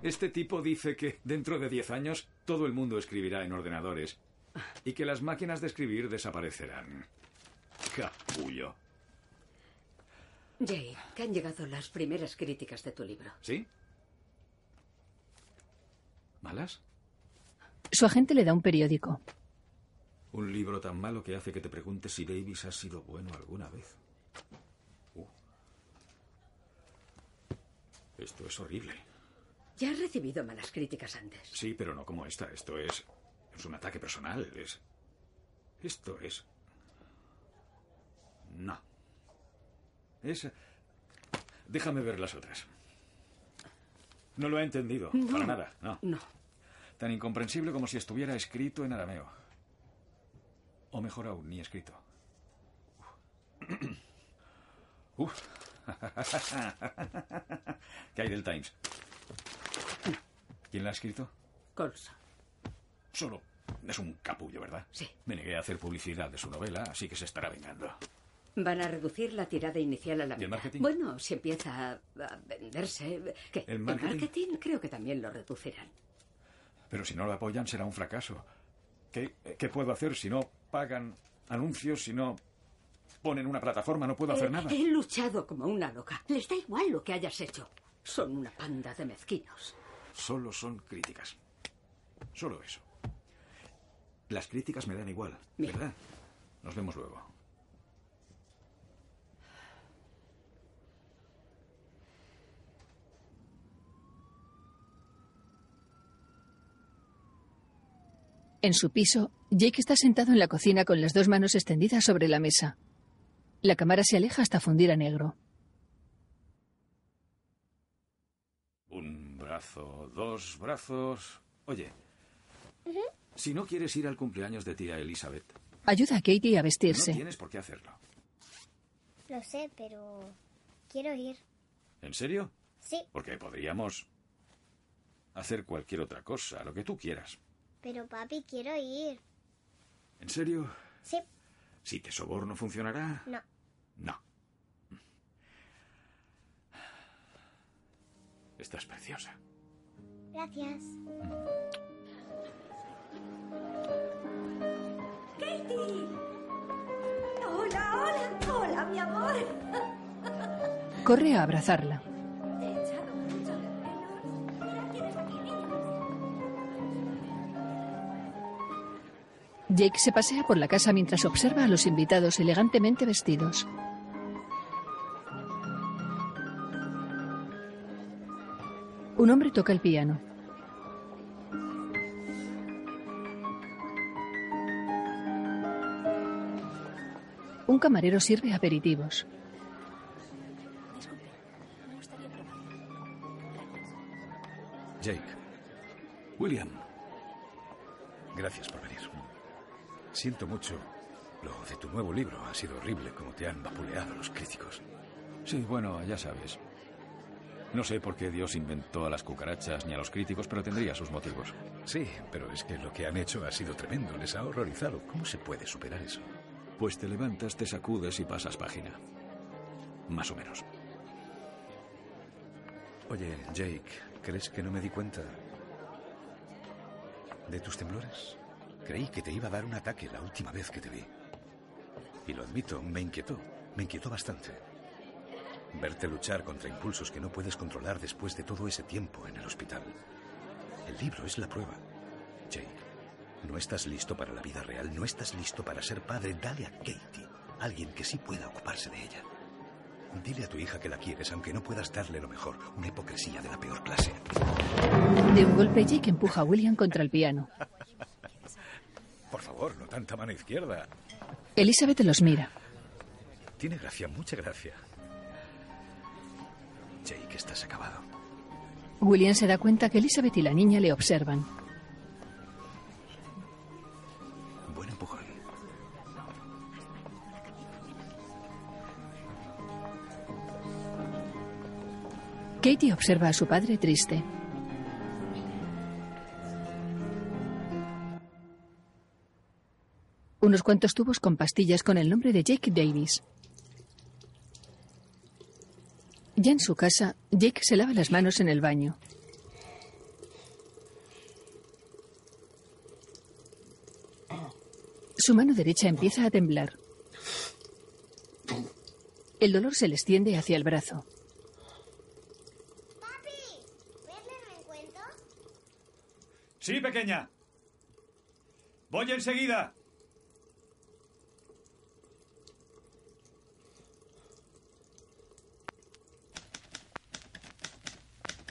Este tipo dice que dentro de 10 años todo el mundo escribirá en ordenadores y que las máquinas de escribir desaparecerán. Capullo. Jake, que han llegado las primeras críticas de tu libro. ¿Sí? ¿Malas? Su agente le da un periódico. Un libro tan malo que hace que te preguntes si Davis ha sido bueno alguna vez. Uh. Esto es horrible. Ya has recibido malas críticas antes. Sí, pero no como esta. Esto es. Es un ataque personal. Es. Esto es. No. Es. Déjame ver las otras. No lo he entendido. No. Para nada. No. No. Tan incomprensible como si estuviera escrito en arameo. O mejor aún, ni escrito. Uf. ¿Qué hay del Times? ¿Quién la ha escrito? Colson. Solo Es un capullo, ¿verdad? Sí. Me negué a hacer publicidad de su novela, así que se estará vengando. Van a reducir la tirada inicial a la ¿Y el mitad. marketing? Bueno, si empieza a, a venderse. ¿Qué? ¿El marketing? creo que también lo reducirán. Pero si no lo apoyan, será un fracaso. ¿Qué, qué puedo hacer si no pagan anuncios, si no ponen una plataforma? No puedo hacer He- nada. He luchado como una loca. Les da igual lo que hayas hecho. Son una panda de mezquinos. Solo son críticas. Solo eso. Las críticas me dan igual, ¿verdad? Nos vemos luego. En su piso, Jake está sentado en la cocina con las dos manos extendidas sobre la mesa. La cámara se aleja hasta fundir a negro. Un brazo, dos brazos. Oye, si no quieres ir al cumpleaños de tía Elizabeth, Ayuda a Katie a no vestirse. tienes por qué hacerlo. Lo sé, pero quiero ir. ¿En serio? Sí, Porque podríamos hacer cualquier otra cosa, lo que tú quieras. Pero papi, quiero ir. ¿En serio? Sí, Si te soborno, ¿funcionará? no. No. Estás preciosa. Gracias. ¡Katie! Hola, hola, hola, mi amor. Corre a abrazarla. Jake se pasea por la casa mientras observa a los invitados elegantemente vestidos. Un hombre toca el piano. Un camarero sirve aperitivos. Jake, William. gracias por venir. Siento mucho lo de tu nuevo libro. Ha sido horrible como te han vapuleado los críticos. Sí, bueno, ya sabes. No sé por qué Dios inventó a las cucarachas ni a los críticos, pero tendría sus motivos. Sí, pero es que lo que han hecho ha sido tremendo. Les ha horrorizado. ¿Cómo se puede superar eso? Pues te levantas, te sacudes y pasas página. Más o menos. Oye, Jake, ¿crees que no me di cuenta de tus temblores? Creí que te iba a dar un ataque la última vez que te vi. Y lo admito, me inquietó. Me inquietó bastante. Verte luchar contra impulsos que no puedes controlar después de todo ese tiempo en el hospital. El libro es la prueba. Jake, no estás listo para la vida real, no estás listo para ser padre. Dale a Katie, alguien que sí pueda ocuparse de ella. Dile a tu hija que la quieres, aunque no puedas darle lo mejor. Una hipocresía de la peor clase. De un golpe, Jake empuja a William contra el piano. Por favor, no tanta mano izquierda. Elizabeth los mira. Tiene gracia, mucha gracia. Jake, estás acabado. William se da cuenta que Elizabeth y la niña le observan. Buen empujón. Katie observa a su padre triste. Unos cuantos tubos con pastillas con el nombre de Jake Davis. Ya en su casa, Jake se lava las manos en el baño. Su mano derecha empieza a temblar. El dolor se le extiende hacia el brazo. Sí, pequeña. Voy enseguida.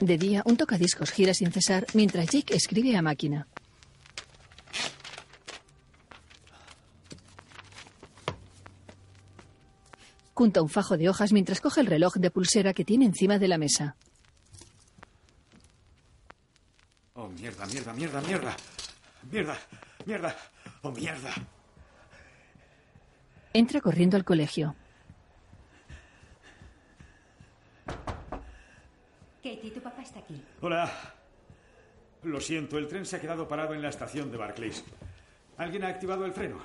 De día, un tocadiscos gira sin cesar mientras Jake escribe a máquina. Junta un fajo de hojas mientras coge el reloj de pulsera que tiene encima de la mesa. Oh, mierda, mierda, mierda, mierda. Mierda, mierda. Oh, mierda. Entra corriendo al colegio. Katie, tu papá está aquí. Hola. Lo siento, el tren se ha quedado parado en la estación de Barclays. ¿Alguien ha activado el freno?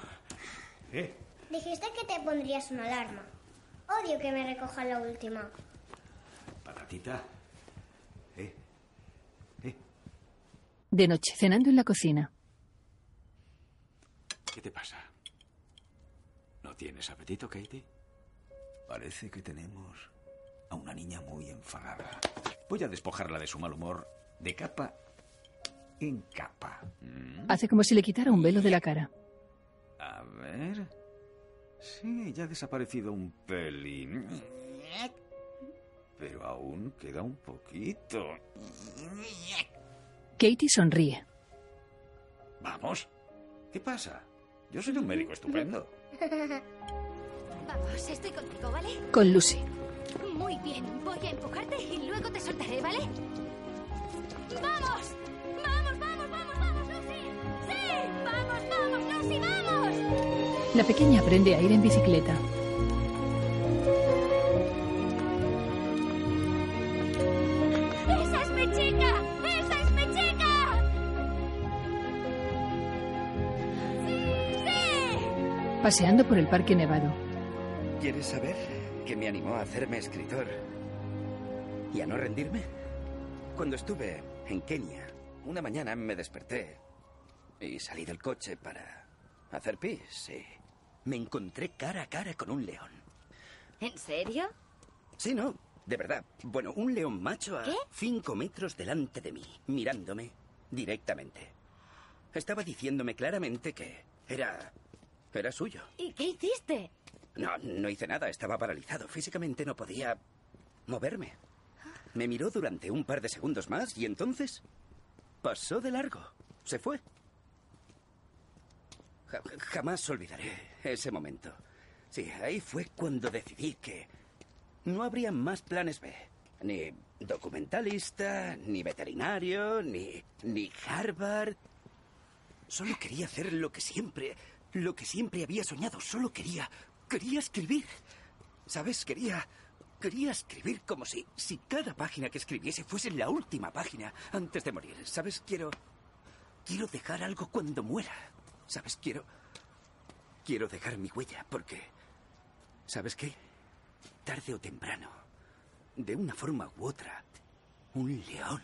¿Eh? Dijiste que te pondrías una alarma. Odio que me recoja la última. Patatita. ¿Eh? De noche, cenando en la cocina. ¿Qué te pasa? ¿No tienes apetito, Katie? Parece que tenemos a una niña muy enfadada. Voy a despojarla de su mal humor de capa en capa. Mm. Hace como si le quitara un velo de la cara. A ver. Sí, ya ha desaparecido un pelín. Pero aún queda un poquito. Katie sonríe. Vamos. ¿Qué pasa? Yo soy un médico estupendo. Vamos, estoy contigo, ¿vale? Con Lucy. Muy bien, voy a empujarte y luego te soltaré, ¿vale? ¡Vamos! ¡Vamos, vamos, vamos, vamos, Lucy! ¡Sí! ¡Vamos, vamos, Lucy, vamos! La pequeña aprende a ir en bicicleta. ¡Esa es mi chica! ¡Esa es mi chica! Paseando por el parque nevado. ¿Quieres saber qué me animó a hacerme escritor y a no rendirme? Cuando estuve en Kenia, una mañana me desperté y salí del coche para hacer pis y me encontré cara a cara con un león. ¿En serio? Sí, no, de verdad. Bueno, un león macho a cinco metros delante de mí, mirándome directamente. Estaba diciéndome claramente que era... era suyo. ¿Y qué hiciste? No, no hice nada, estaba paralizado. Físicamente no podía moverme. Me miró durante un par de segundos más y entonces pasó de largo. Se fue. Ja- jamás olvidaré ese momento. Sí, ahí fue cuando decidí que no habría más planes B. Ni documentalista, ni veterinario, ni, ni Harvard. Solo quería hacer lo que siempre, lo que siempre había soñado. Solo quería, quería escribir. ¿Sabes? Quería, quería escribir como si, si cada página que escribiese fuese la última página antes de morir. ¿Sabes? Quiero, quiero dejar algo cuando muera. ¿Sabes? Quiero, quiero dejar mi huella porque, ¿sabes qué? Tarde o temprano, de una forma u otra, un león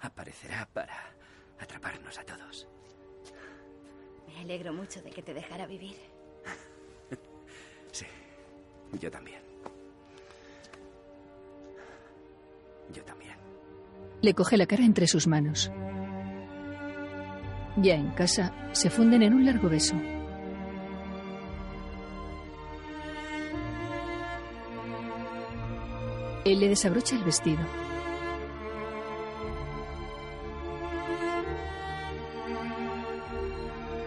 aparecerá para atraparnos a todos. Me alegro mucho de que te dejara vivir. Sí, yo también. Yo también. Le coge la cara entre sus manos. Ya en casa, se funden en un largo beso. Él le desabrocha el vestido.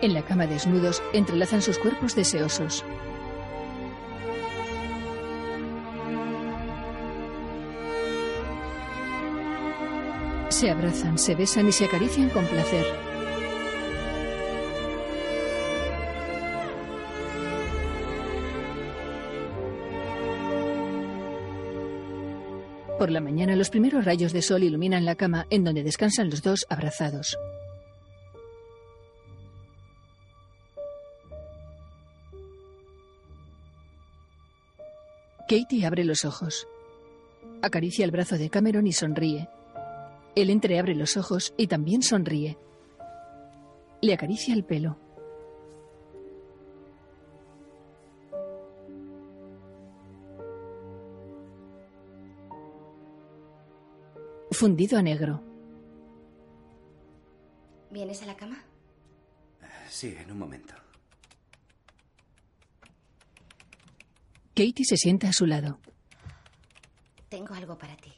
En la cama desnudos, entrelazan sus cuerpos deseosos. Se abrazan, se besan y se acarician con placer. Por la mañana los primeros rayos de sol iluminan la cama en donde descansan los dos abrazados. Katie abre los ojos. Acaricia el brazo de Cameron y sonríe. Él entreabre los ojos y también sonríe. Le acaricia el pelo. Fundido a negro. ¿Vienes a la cama? Sí, en un momento. Katie se sienta a su lado. Tengo algo para ti.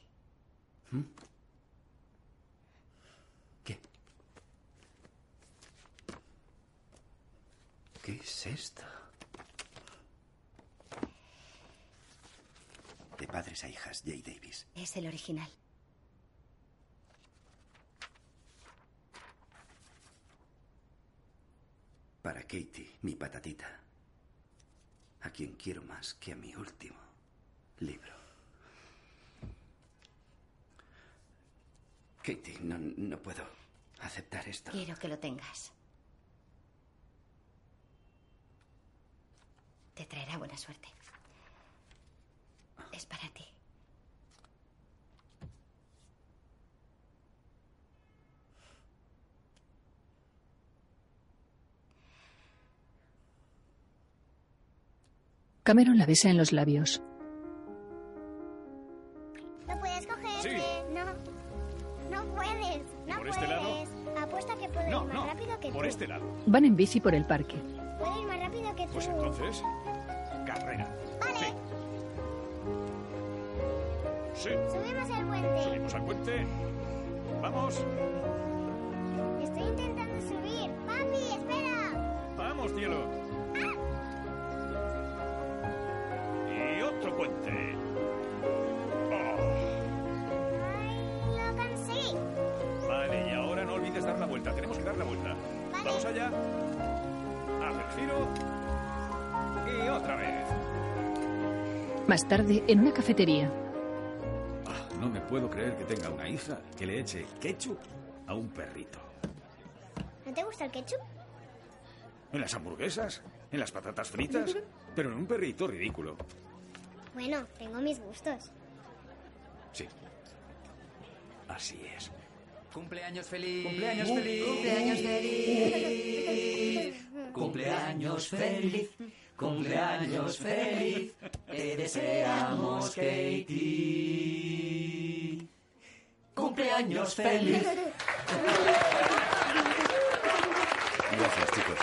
¿Qué es esto? De padres a hijas, Jay Davis. Es el original. Para Katie, mi patatita. A quien quiero más que a mi último libro. Katie, no, no puedo aceptar esto. Quiero que lo tengas. Traerá buena suerte. Es para ti. Cameron la besa en los labios. ¿Lo puedes coger? Sí. No. No puedes. No ¿Por puedes. este lado? Apuesta que puedo No, ir más no. rápido que tú. Por este lado. Van en bici por el parque. Rápido que tú. Pues entonces, carrera. Vale. Sí. Subimos el puente. Subimos al puente. Vamos. Estoy intentando subir. Papi, espera. Vamos, cielo. Y otro puente. Lo conseguí. Vale, y ahora no olvides dar la vuelta. Tenemos que dar la vuelta. Vamos allá. Giro. Y otra vez. Más tarde, en una cafetería. Ah, no me puedo creer que tenga una hija que le eche ketchup a un perrito. ¿No te gusta el ketchup? ¿En las hamburguesas? ¿En las patatas fritas? Pero en un perrito ridículo. Bueno, tengo mis gustos. Sí. Así es. Cumpleaños feliz. Cumpleaños feliz. Cumpleaños feliz. Cumpleaños feliz. Cumpleaños feliz. Te deseamos, Katie. Cumpleaños feliz. Gracias, chicos.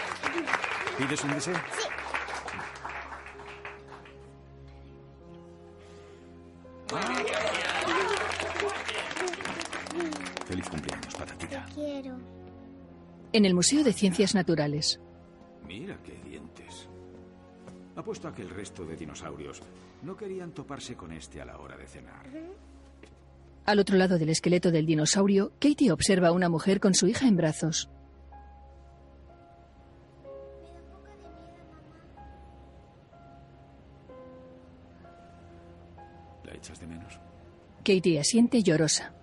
¿Pides un deseo? Sí. Quiero. En el Museo de Ciencias Naturales. Mira qué dientes. Apuesto a que el resto de dinosaurios no querían toparse con este a la hora de cenar. Al otro lado del esqueleto del dinosaurio, Katie observa a una mujer con su hija en brazos. ¿La echas de menos? Katie asiente llorosa.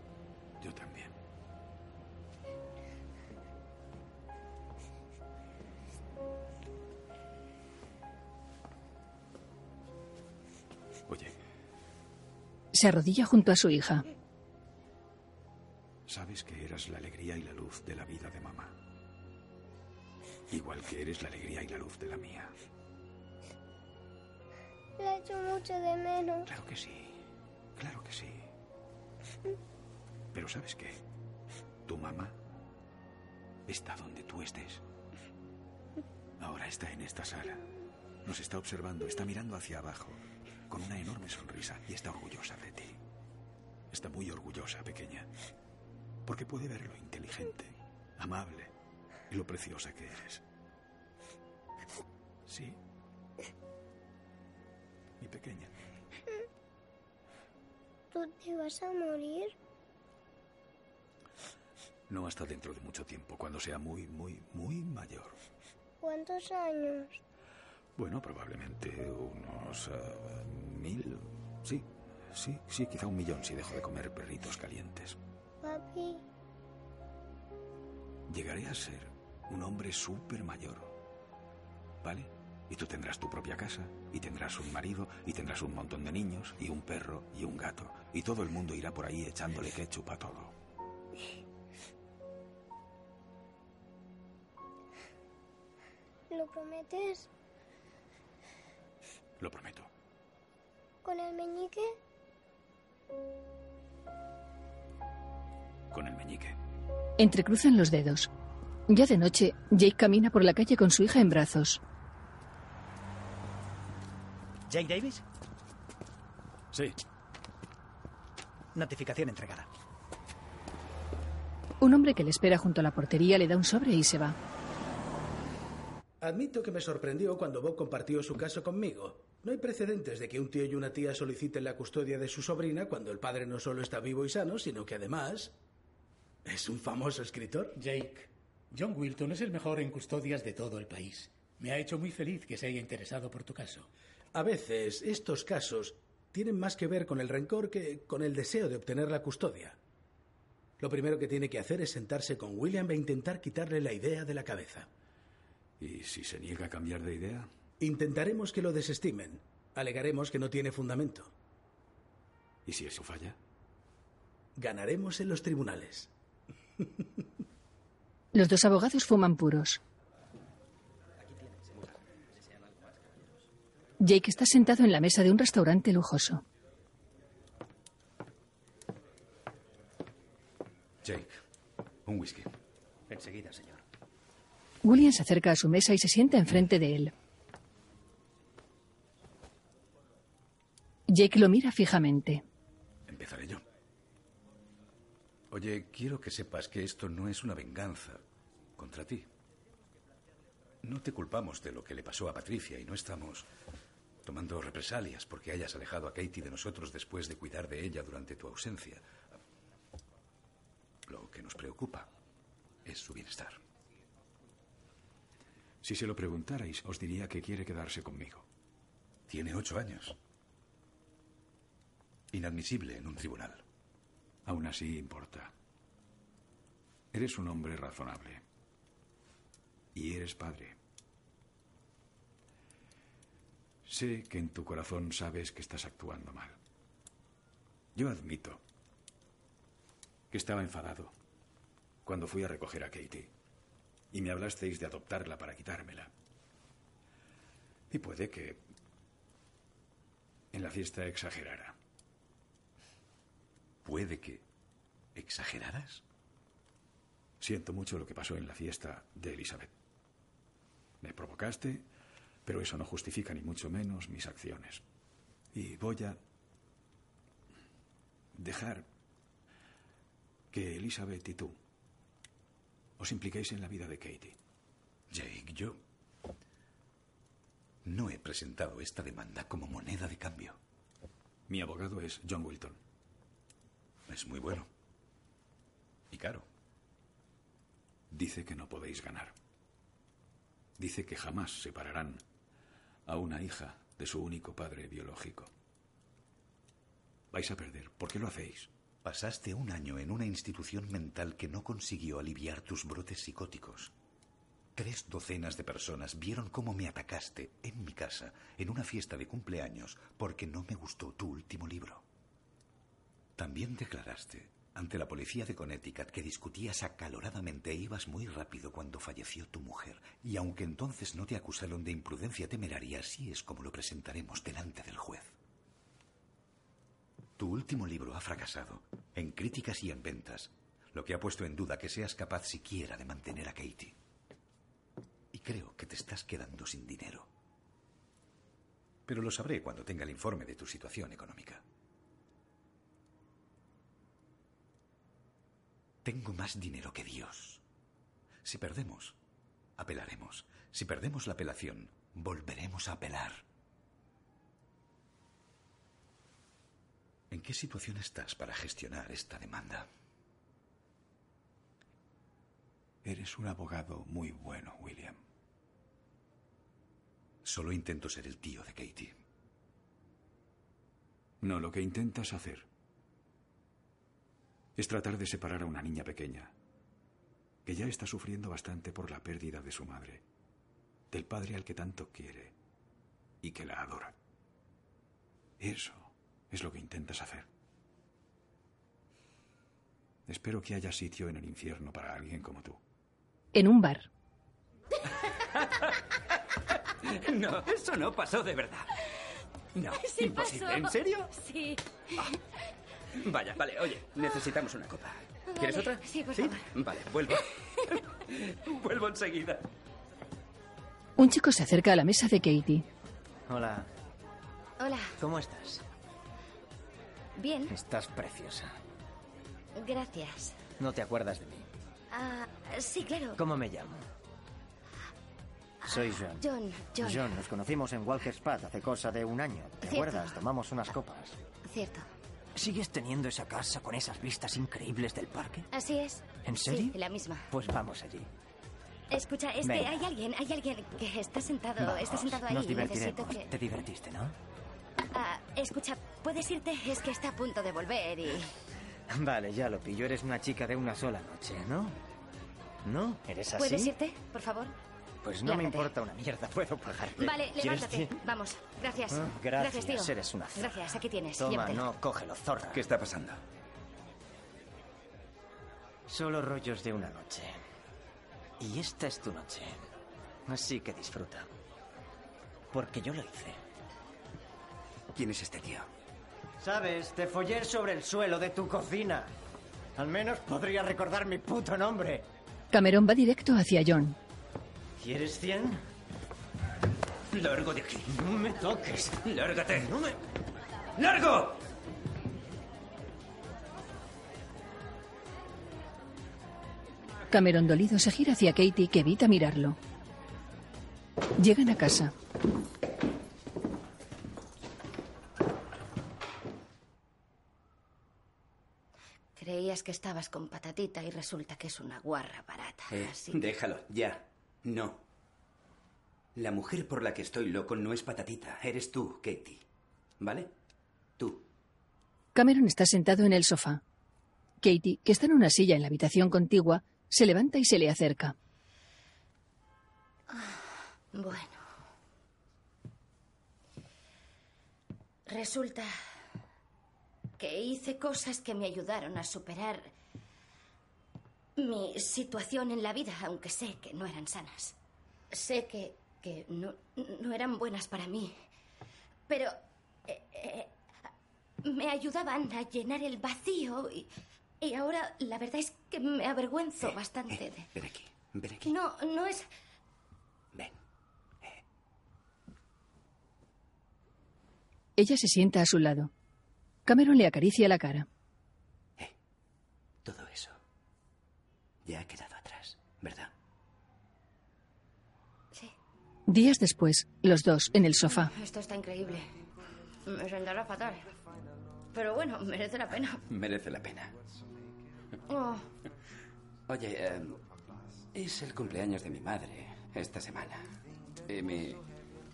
Se arrodilla junto a su hija. sabes que eras la alegría y la luz de la vida de mamá. Igual que eres la alegría y la luz de la mía. La echo mucho de menos. Claro que sí. Claro que sí. Pero ¿sabes qué? Tu mamá está donde tú estés. Ahora está en esta sala. Nos está observando, está mirando hacia abajo, con una enorme sonrisa y está orgullosa de ti. Está muy orgullosa, pequeña. Porque puede ver lo inteligente, amable y lo preciosa que eres. Sí. Mi pequeña. ¿Tú te vas a morir? No hasta dentro de mucho tiempo, cuando sea muy, muy, muy mayor. ¿Cuántos años? Bueno, probablemente unos eh, mil. Sí, sí, sí, quizá un millón si dejo de comer perritos calientes. Papi, Llegaré a ser un hombre súper mayor. ¿Vale? Y tú tendrás tu propia casa, y tendrás un marido, y tendrás un montón de niños, y un perro, y un gato. Y todo el mundo irá por ahí echándole ketchup a todo. ¿lo prometes? Lo prometo. ¿Con el meñique? Con el meñique. Entrecruzan los dedos. Ya de noche, Jake camina por la calle con su hija en brazos. ¿Jake Davis? Sí. Notificación entregada. Un hombre que le espera junto a la portería le da un sobre y se va. Admito que me sorprendió cuando Bob compartió su caso conmigo. No hay precedentes de que un tío y una tía soliciten la custodia de su sobrina cuando el padre no solo está vivo y sano, sino que además es un famoso escritor. Jake, John Wilton es el mejor en custodias de todo el país. Me ha hecho muy feliz que se haya interesado por tu caso. A veces estos casos tienen más que ver con el rencor que con el deseo de obtener la custodia. Lo primero que tiene que hacer es sentarse con William e intentar quitarle la idea de la cabeza. ¿Y si se niega a cambiar de idea? Intentaremos que lo desestimen. Alegaremos que no tiene fundamento. ¿Y si eso falla? Ganaremos en los tribunales. Los dos abogados fuman puros. Jake está sentado en la mesa de un restaurante lujoso. Jake, un whisky. Enseguida, señor. William se acerca a su mesa y se sienta enfrente de él. Jake lo mira fijamente. Empezaré yo. Oye, quiero que sepas que esto no es una venganza contra ti. No te culpamos de lo que le pasó a Patricia y no estamos tomando represalias porque hayas alejado a Katie de nosotros después de cuidar de ella durante tu ausencia. Lo que nos preocupa es su bienestar. Si se lo preguntarais, os diría que quiere quedarse conmigo. Tiene ocho años. Inadmisible en un tribunal. Aún así importa. Eres un hombre razonable. Y eres padre. Sé que en tu corazón sabes que estás actuando mal. Yo admito que estaba enfadado cuando fui a recoger a Katie y me hablasteis de adoptarla para quitármela. Y puede que en la fiesta exagerara. ¿Puede que exageraras? Siento mucho lo que pasó en la fiesta de Elizabeth. Me provocaste, pero eso no justifica ni mucho menos mis acciones. Y voy a dejar que Elizabeth y tú os impliquéis en la vida de Katie. Jake, yo no he presentado esta demanda como moneda de cambio. Mi abogado es John Wilton. Es muy bueno. Y caro. Dice que no podéis ganar. Dice que jamás separarán a una hija de su único padre biológico. Vais a perder. ¿Por qué lo hacéis? Pasaste un año en una institución mental que no consiguió aliviar tus brotes psicóticos. Tres docenas de personas vieron cómo me atacaste en mi casa, en una fiesta de cumpleaños, porque no me gustó tu último libro. También declaraste ante la policía de Connecticut que discutías acaloradamente e ibas muy rápido cuando falleció tu mujer. Y aunque entonces no te acusaron de imprudencia temeraria, así es como lo presentaremos delante del juez. Tu último libro ha fracasado, en críticas y en ventas, lo que ha puesto en duda que seas capaz siquiera de mantener a Katie. Y creo que te estás quedando sin dinero. Pero lo sabré cuando tenga el informe de tu situación económica. Tengo más dinero que Dios. Si perdemos, apelaremos. Si perdemos la apelación, volveremos a apelar. ¿En qué situación estás para gestionar esta demanda? Eres un abogado muy bueno, William. Solo intento ser el tío de Katie. No, lo que intentas hacer es tratar de separar a una niña pequeña, que ya está sufriendo bastante por la pérdida de su madre, del padre al que tanto quiere y que la adora. Eso es lo que intentas hacer. Espero que haya sitio en el infierno para alguien como tú. En un bar. No, eso no pasó de verdad. No, Sí imposible. pasó. ¿En serio? Sí. Vaya, vale, oye, necesitamos una copa. ¿Quieres Vale, otra? sí, por favor. Vale, vuelvo. vuelvo enseguida. Un chico se acerca a la mesa de Katie. Hola, Hola, ¿cómo estás? bien, Estás preciosa. gracias. No te acuerdas de mí. Ah, sí, claro. ¿Cómo me llamo? Soy John. John, John. nos conocimos en Walker's Path hace cosa de un año. ¿Te Cierto. acuerdas? Tomamos unas copas. Cierto. ¿Sigues teniendo esa casa con esas vistas increíbles del parque? Así es. ¿En serio? Sí, la misma. Pues vamos allí. Escucha, es que Venga. hay alguien, hay alguien que está sentado, Vamos, está sentado ahí. Nos y necesito divertiremos. que... Te divertiste, ¿no? Ah, escucha, ¿puedes irte? Es que está a punto de volver y... Vale, ya lo pillo. Eres una chica de una sola noche, ¿no? ¿No? ¿Eres así? ¿Puedes irte, por favor? Pues no me importa una mierda, puedo pagarte. Vale, ¿Quieres levántate. Vamos. Gracias. Ah, gracias, tío. eres una zorra. Gracias, aquí tienes. Toma, llévatelo. no, cógelo, zorra. ¿Qué está pasando? Solo rollos de una noche. Y esta es tu noche. Así que disfruta. Porque yo lo hice. ¿Quién es este tío? ¿Sabes? Te follé sobre el suelo de tu cocina. Al menos podría recordar mi puto nombre. Cameron va directo hacia John. ¿Quieres 100? Largo de aquí. No me toques. Lárgate. No me... ¡Largo! Cameron dolido se gira hacia Katie que evita mirarlo. Llegan a casa. Creías que estabas con patatita y resulta que es una guarra barata. Eh, Así déjalo, ya. No. La mujer por la que estoy loco no es patatita, eres tú, Katie. ¿Vale? Tú. Cameron está sentado en el sofá. Katie, que está en una silla en la habitación contigua, se levanta y se le acerca. Bueno. Resulta que hice cosas que me ayudaron a superar mi situación en la vida, aunque sé que no eran sanas. Sé que, que no, no eran buenas para mí, pero eh, eh, me ayudaban a llenar el vacío y, y ahora la verdad es que me avergüenzo bastante de... Ven aquí, ven aquí. No, no es... Ven. Ella se sienta a su lado. Cameron le acaricia la cara. Todo eso ya ha quedado atrás, ¿verdad? Días después, los dos en el sofá. Esto está increíble. Me sentará fatal. Pero bueno, merece la pena. Merece la pena. Oh, Oye, eh, es el cumpleaños de mi madre esta semana. Y mi,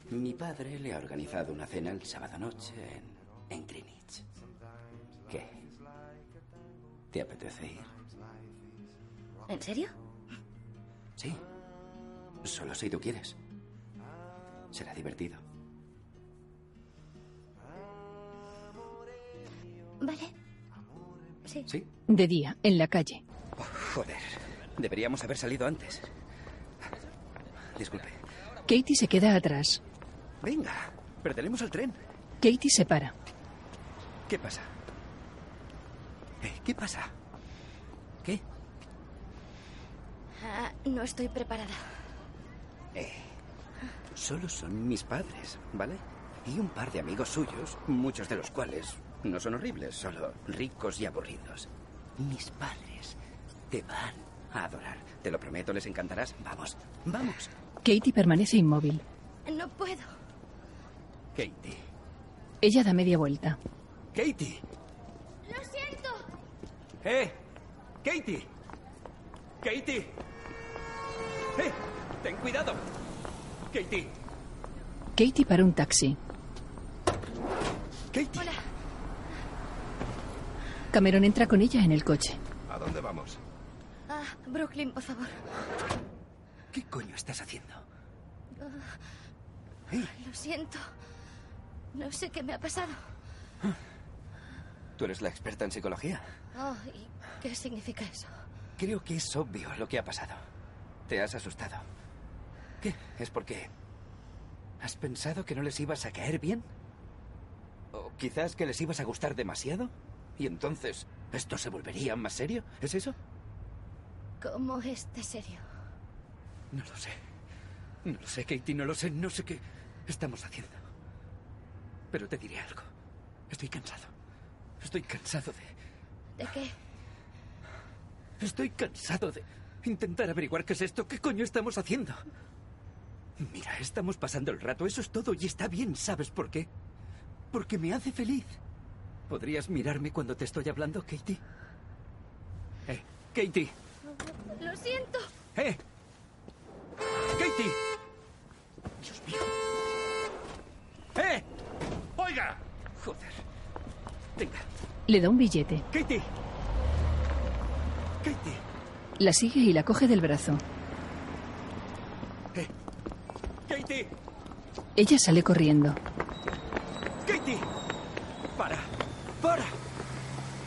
mi padre le ha organizado una cena el sábado noche en, en Greenwich. ¿Qué? ¿Te apetece ir? ¿En serio? Sí. Solo si tú quieres. Será divertido. Vale. Sí. ¿Sí? De día, en la calle. Joder. Deberíamos haber salido antes. Disculpe. Katie se queda atrás. Venga, perderemos el tren. Katie se para. ¿Qué pasa? Eh, ¿Qué pasa? ¿Qué? Ah, no estoy preparada. Eh, solo son mis padres, ¿vale? Y un par de amigos suyos, muchos de los cuales no son horribles, solo ricos y aburridos. Mis padres te van a adorar. Te lo prometo, les encantarás. Vamos, vamos. Katie permanece inmóvil. No puedo. Katie. Ella da media vuelta. Katie. ¡Lo siento! ¡Eh! ¡Katie! ¡Katie! ¡Eh! ¡Ten cuidado! ¡Katie! Katie para un taxi. ¡Katie! Hola. Cameron entra con ella en el coche. ¿A dónde vamos? Ah, Brooklyn, por favor. ¿Qué coño estás haciendo? Ah, Lo siento. No sé qué me ha pasado. ¿Tú eres la experta en psicología? Oh, ¿y qué significa eso? Creo que es obvio lo que ha pasado. Te has asustado. ¿Qué? ¿Es porque has pensado que no les ibas a caer bien? ¿O quizás que les ibas a gustar demasiado? ¿Y entonces esto se volvería más serio? ¿Es eso? ¿Cómo es de serio? No lo sé. No lo sé, Katie, no lo sé. No sé qué estamos haciendo. Pero te diré algo. Estoy cansado. Estoy cansado de... ¿De qué? Estoy cansado de intentar averiguar qué es esto. ¿Qué coño estamos haciendo? Mira, estamos pasando el rato. Eso es todo y está bien. ¿Sabes por qué? Porque me hace feliz. ¿Podrías mirarme cuando te estoy hablando, Katie? Eh, Katie. Lo siento. ¡Eh! ¡Katie! Dios mío. ¡Eh! ¡Oiga! Joder. Venga, Le da un billete. Katie. Katie. La sigue y la coge del brazo. Eh, Katie. Ella sale corriendo. Katie. Para. Para.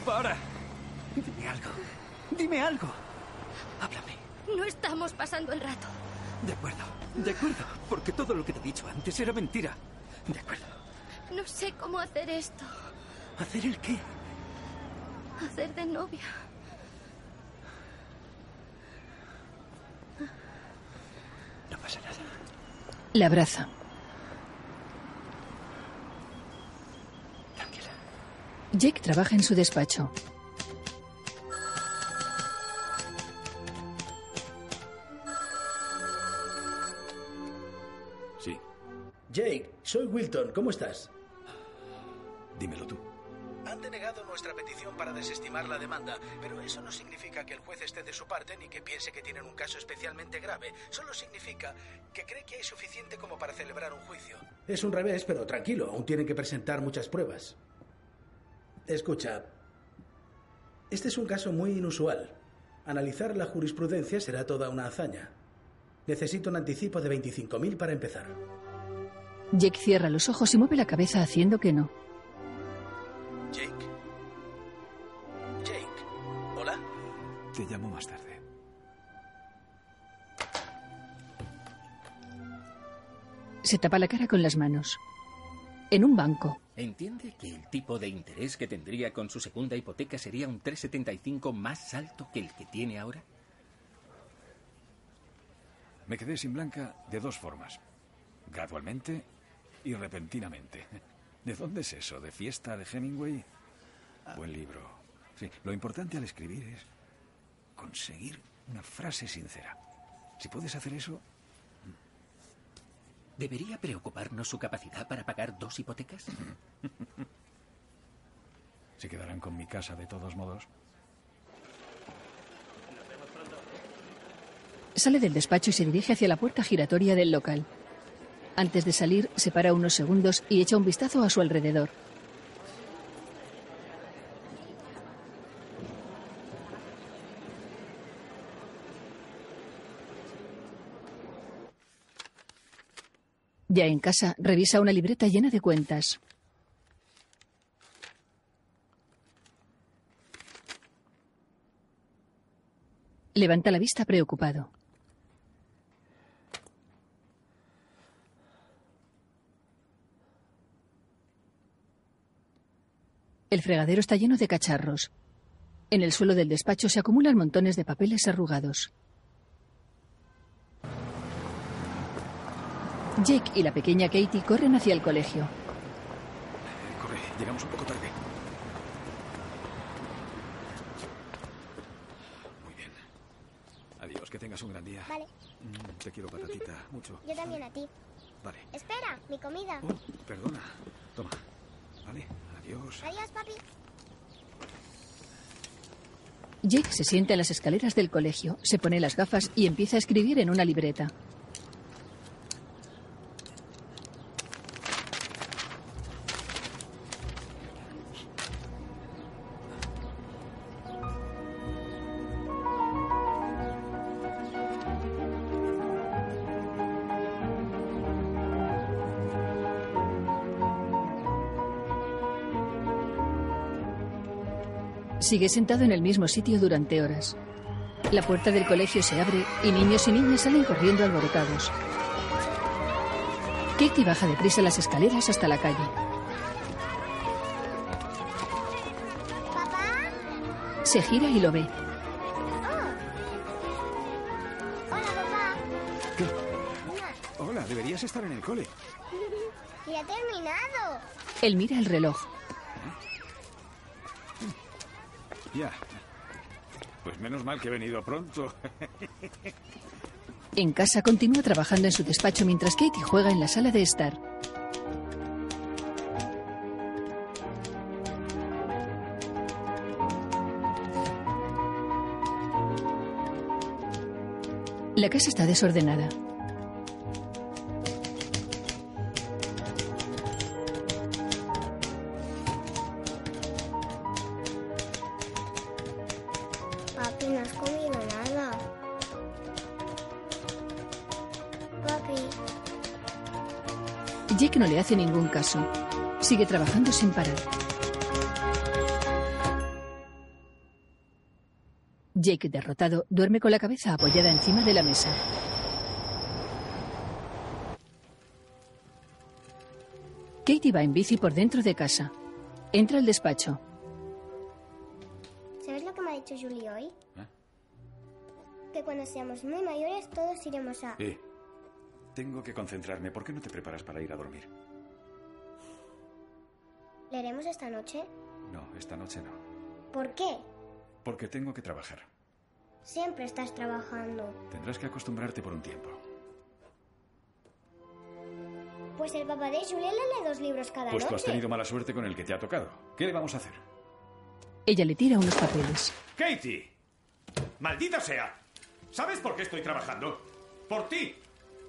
Para. Dime algo. Dime algo. Háblame. No estamos pasando el rato. De acuerdo. De acuerdo. Porque todo lo que te he dicho antes era mentira. De acuerdo. No sé cómo hacer esto. ¿Hacer el qué? Hacer de novia. No pasa nada. La abraza. Tranquila. Jake trabaja en su despacho. Sí, Jake, soy Wilton. ¿Cómo estás? dímelo tú. Nuestra petición para desestimar la demanda, pero eso no significa que el juez esté de su parte ni que piense que tienen un caso especialmente grave. Solo significa que cree que hay suficiente como para celebrar un juicio. Es un revés, pero tranquilo, aún tienen que presentar muchas pruebas. Escucha, este es un caso muy inusual. Analizar la jurisprudencia será toda una hazaña. Necesito un anticipo de 25.000 para empezar. Jake cierra los ojos y mueve la cabeza haciendo que no. Jake. Te llamo más tarde. Se tapa la cara con las manos. En un banco, ¿Entiende que el tipo de interés que tendría con su segunda hipoteca sería un 3,75 más alto que el que tiene ahora? Me quedé sin Blanca de dos formas. Gradualmente y repentinamente. ¿De dónde es eso? ¿De fiesta de Hemingway? Buen libro. Sí, lo importante al escribir es conseguir una frase sincera. Si puedes hacer eso, ¿Debería preocuparnos su capacidad para pagar dos hipotecas? se quedarán con mi casa de todos modos. sale del despacho y se dirige hacia la puerta giratoria del local. Antes de salir, se para unos segundos y echa un vistazo a su alrededor. Ya en casa, revisa una libreta llena de cuentas. Levanta la vista preocupado. El fregadero está lleno de cacharros. En el suelo del despacho se acumulan montones de papeles arrugados. Jake y la pequeña Katie corren hacia el colegio. Corre, llegamos un poco tarde. Muy bien. Adiós, que tengas un gran día. Vale. Mm, te quiero, patatita, mucho. Yo también a ti. Vale. Espera, mi comida. Oh, perdona. Toma. Vale, adiós. Adiós, papi. Jake se sienta en las escaleras del colegio, se pone las gafas y empieza a escribir en una libreta. Sigue sentado en el mismo sitio durante horas. La puerta del colegio se abre y niños y niñas salen corriendo alborotados. Katie baja deprisa las escaleras hasta la calle. Se gira y lo ve. Hola, deberías estar en el cole. Ya he terminado. Él mira el reloj. Pues menos mal que he venido pronto. En casa continúa trabajando en su despacho mientras Katie juega en la sala de estar. La casa está desordenada. No le hace ningún caso. Sigue trabajando sin parar. Jake, derrotado, duerme con la cabeza apoyada encima de la mesa. Katie va en bici por dentro de casa. Entra al despacho. ¿Sabes lo que me ha dicho Julie hoy? Que cuando seamos muy mayores todos iremos a... Eh, tengo que concentrarme. ¿Por qué no te preparas para ir a dormir? ¿Leeremos esta noche? No, esta noche no. ¿Por qué? Porque tengo que trabajar. Siempre estás trabajando. Tendrás que acostumbrarte por un tiempo. Pues el papá de Julie lee dos libros cada Pues noche. tú has tenido mala suerte con el que te ha tocado. ¿Qué le vamos a hacer? Ella le tira unos papeles. Katie, maldita sea. ¿Sabes por qué estoy trabajando? Por ti.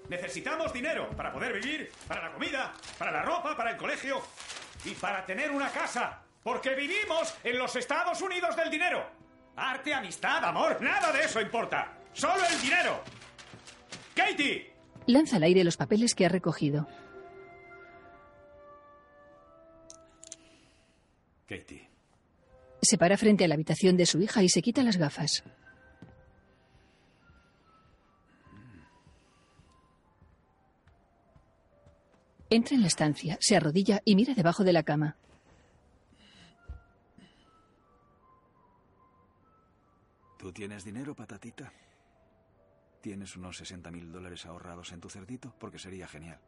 Necesitamos dinero para poder vivir, para la comida, para la ropa, para el colegio y para tener una casa. Porque vivimos en los Estados Unidos del dinero. Arte, amistad, amor, nada de eso importa. Solo el dinero. Katie. Lanza al aire los papeles que ha recogido. Katie, Se para frente a la habitación de su hija y se quita las gafas. Entra en la estancia, se arrodilla y mira debajo de la cama. ¿tú tienes dinero, patatita? ¿Tienes unos 60 mil dólares ahorrados en tu cerdito? Porque sería genial.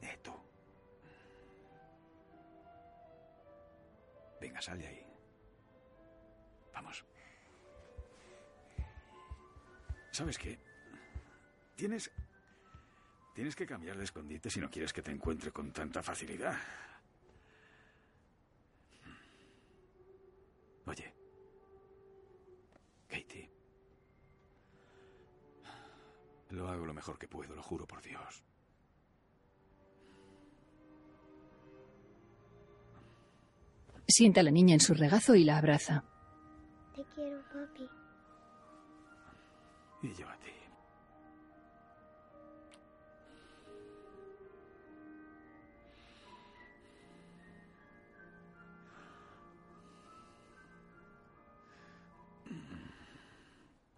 Eh. Venga, sal de ahí. ¿Sabes qué? Tienes... Tienes que cambiar de escondite si no quieres que te encuentre con tanta facilidad. Oye. Katie. Lo hago lo mejor que puedo, lo juro por Dios. Sienta a la niña en su regazo y la abraza. Te quiero, papi. Y yo a ti.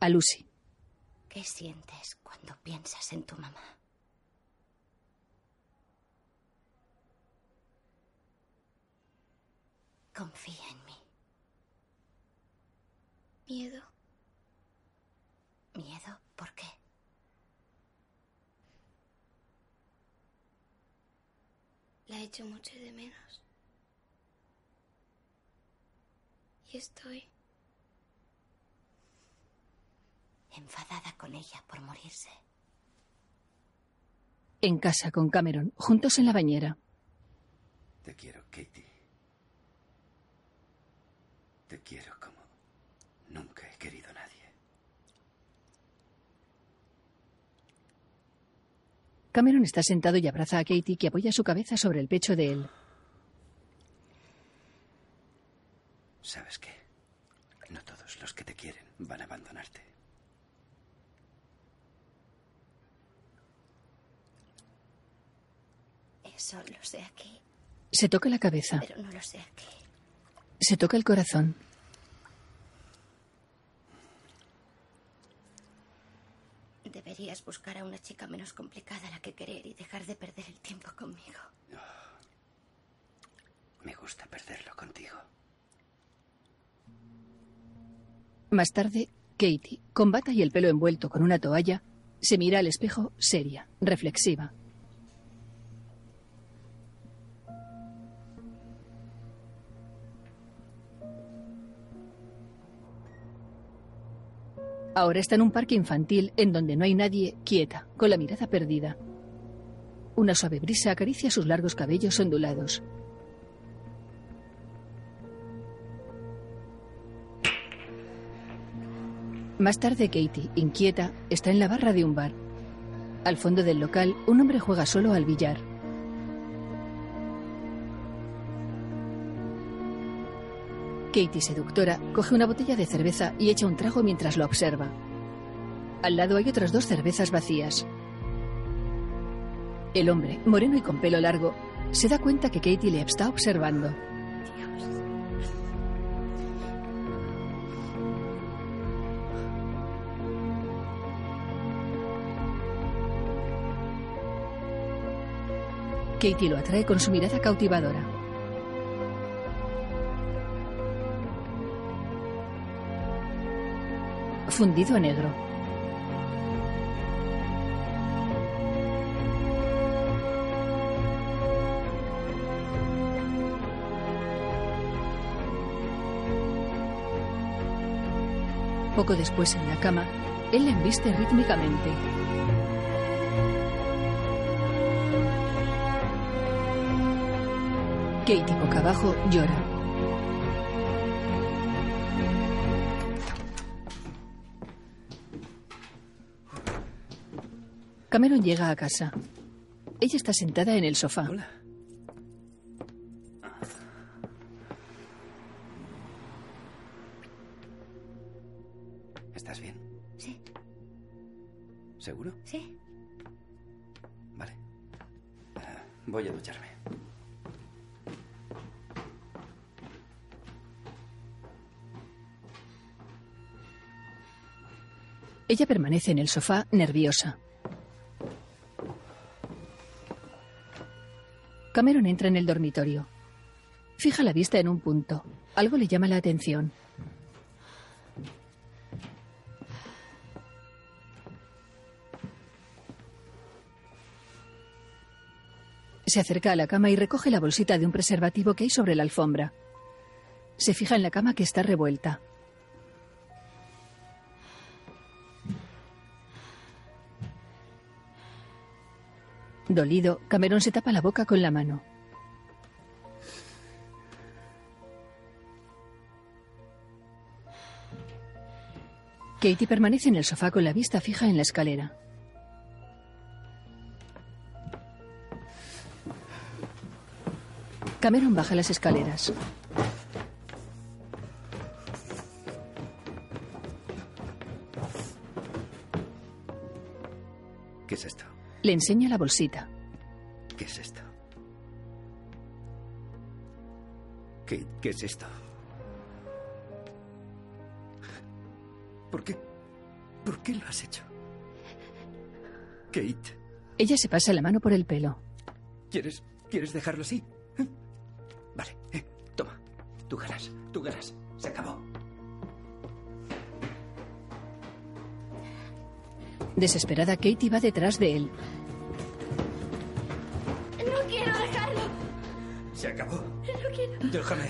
A Lucy. ¿Qué sientes cuando piensas en tu mamá? Confía en mí. Miedo. ¿Miedo? ¿Por qué? La echo mucho de menos. Y estoy... Enfadada con ella por morirse. En casa con Cameron, juntos en la bañera. Te quiero, Katie. Te quiero como nunca he querido a nadie. Cameron está sentado y abraza a Katie que apoya su cabeza sobre el pecho de él. ¿Sabes qué? No todos los que te quieren van a abandonarte. Eso lo sé aquí, Se toca la cabeza. pero no lo sé aquí. Se toca el corazón. Deberías buscar a una chica menos complicada a la que querer y dejar de perder el tiempo conmigo. Me gusta perderlo contigo. Más tarde, Katie, con bata y el pelo envuelto con una toalla, se mira al espejo seria, reflexiva. Ahora está en un parque infantil en donde no hay nadie, quieta, con la mirada perdida. Una suave brisa acaricia sus largos cabellos ondulados. Más tarde, Katie, inquieta, está en la barra de un bar. Al fondo del local, un hombre juega solo al billar. Katie, seductora, coge una botella de cerveza y echa un trago mientras lo observa. Al lado hay otras dos cervezas vacías. El hombre, moreno y con pelo largo, se da cuenta que Katie le está observando. Katie lo atrae con su mirada cautivadora. Fundido a negro. Poco después en la cama, él la embiste rítmicamente. Katie boca abajo llora. Cameron llega a casa. Ella está sentada en el sofá. ¿Estás bien? Sí. ¿Seguro? Sí. Vale. Ah, voy a ducharme. Ella permanece en el sofá nerviosa. Cameron entra en el dormitorio. Fija la vista en un punto. Algo le llama la atención. Se acerca a la cama y recoge la bolsita de un preservativo que hay sobre la alfombra. Se fija en la cama que está revuelta. Dolido, Cameron se tapa la boca con la mano. Katie permanece en el sofá con la vista fija en la escalera. Cameron baja las escaleras. Le enseña la bolsita. ¿Qué es esto? ¿Qué, qué es esto? ¿Por qué? ¿Por qué lo has hecho? Kate, Ella se pasa la mano por el pelo. ¿quieres, ¿quieres dejarlo así? ¿Eh? Vale, eh, toma. Tú ganas, tú ganas. Se acabó. Desesperada, Katie va detrás de él. Se acabó. No quiero. Déjame.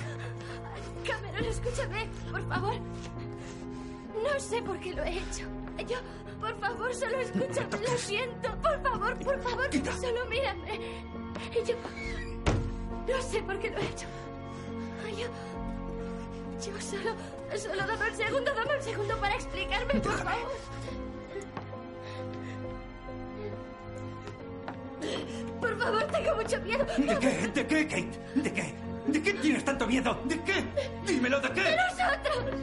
Cameron, escúchame, por favor. No sé por qué lo he hecho. Yo, por favor, solo escúchame. Lo siento. Por favor, por favor. Solo mírame. Yo. No sé por qué lo he hecho. Yo. Yo solo. Solo dame un segundo, dame un segundo para explicarme, por favor. Favor, tengo mucho miedo. ¿De qué? ¿De qué, Kate? ¿De qué? ¿De qué tienes tanto miedo? ¿De qué? Dímelo, ¿de qué? ¡De nosotros!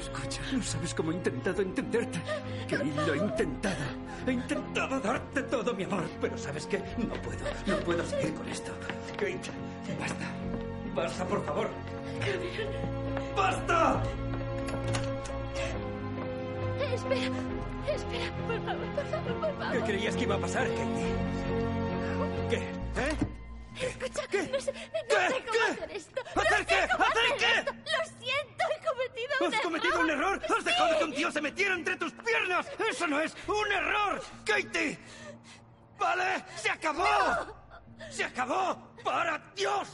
Escucha, no sabes cómo he intentado entenderte. Kate, lo he intentado. He intentado darte todo mi amor, pero ¿sabes qué? No puedo, no puedo seguir con esto. Kate, basta. Basta, por favor. ¡Basta! Espera, espera, por favor, por favor, por favor. ¿Qué creías que iba a pasar, Katie? ¿Qué? ¿Eh? Escucha, no sé, no sé cómo hacer esto. ¿Hacer no qué? sé cómo ¿Hacer hacer qué? esto. Lo siento, he cometido un ¿Has error. cometido un error? ¿Has dejado que un tío se metiera entre tus piernas? ¡Eso no es un error! ¡Katie! ¿Vale? ¡Se acabó! ¡Se acabó! ¡Para Dios!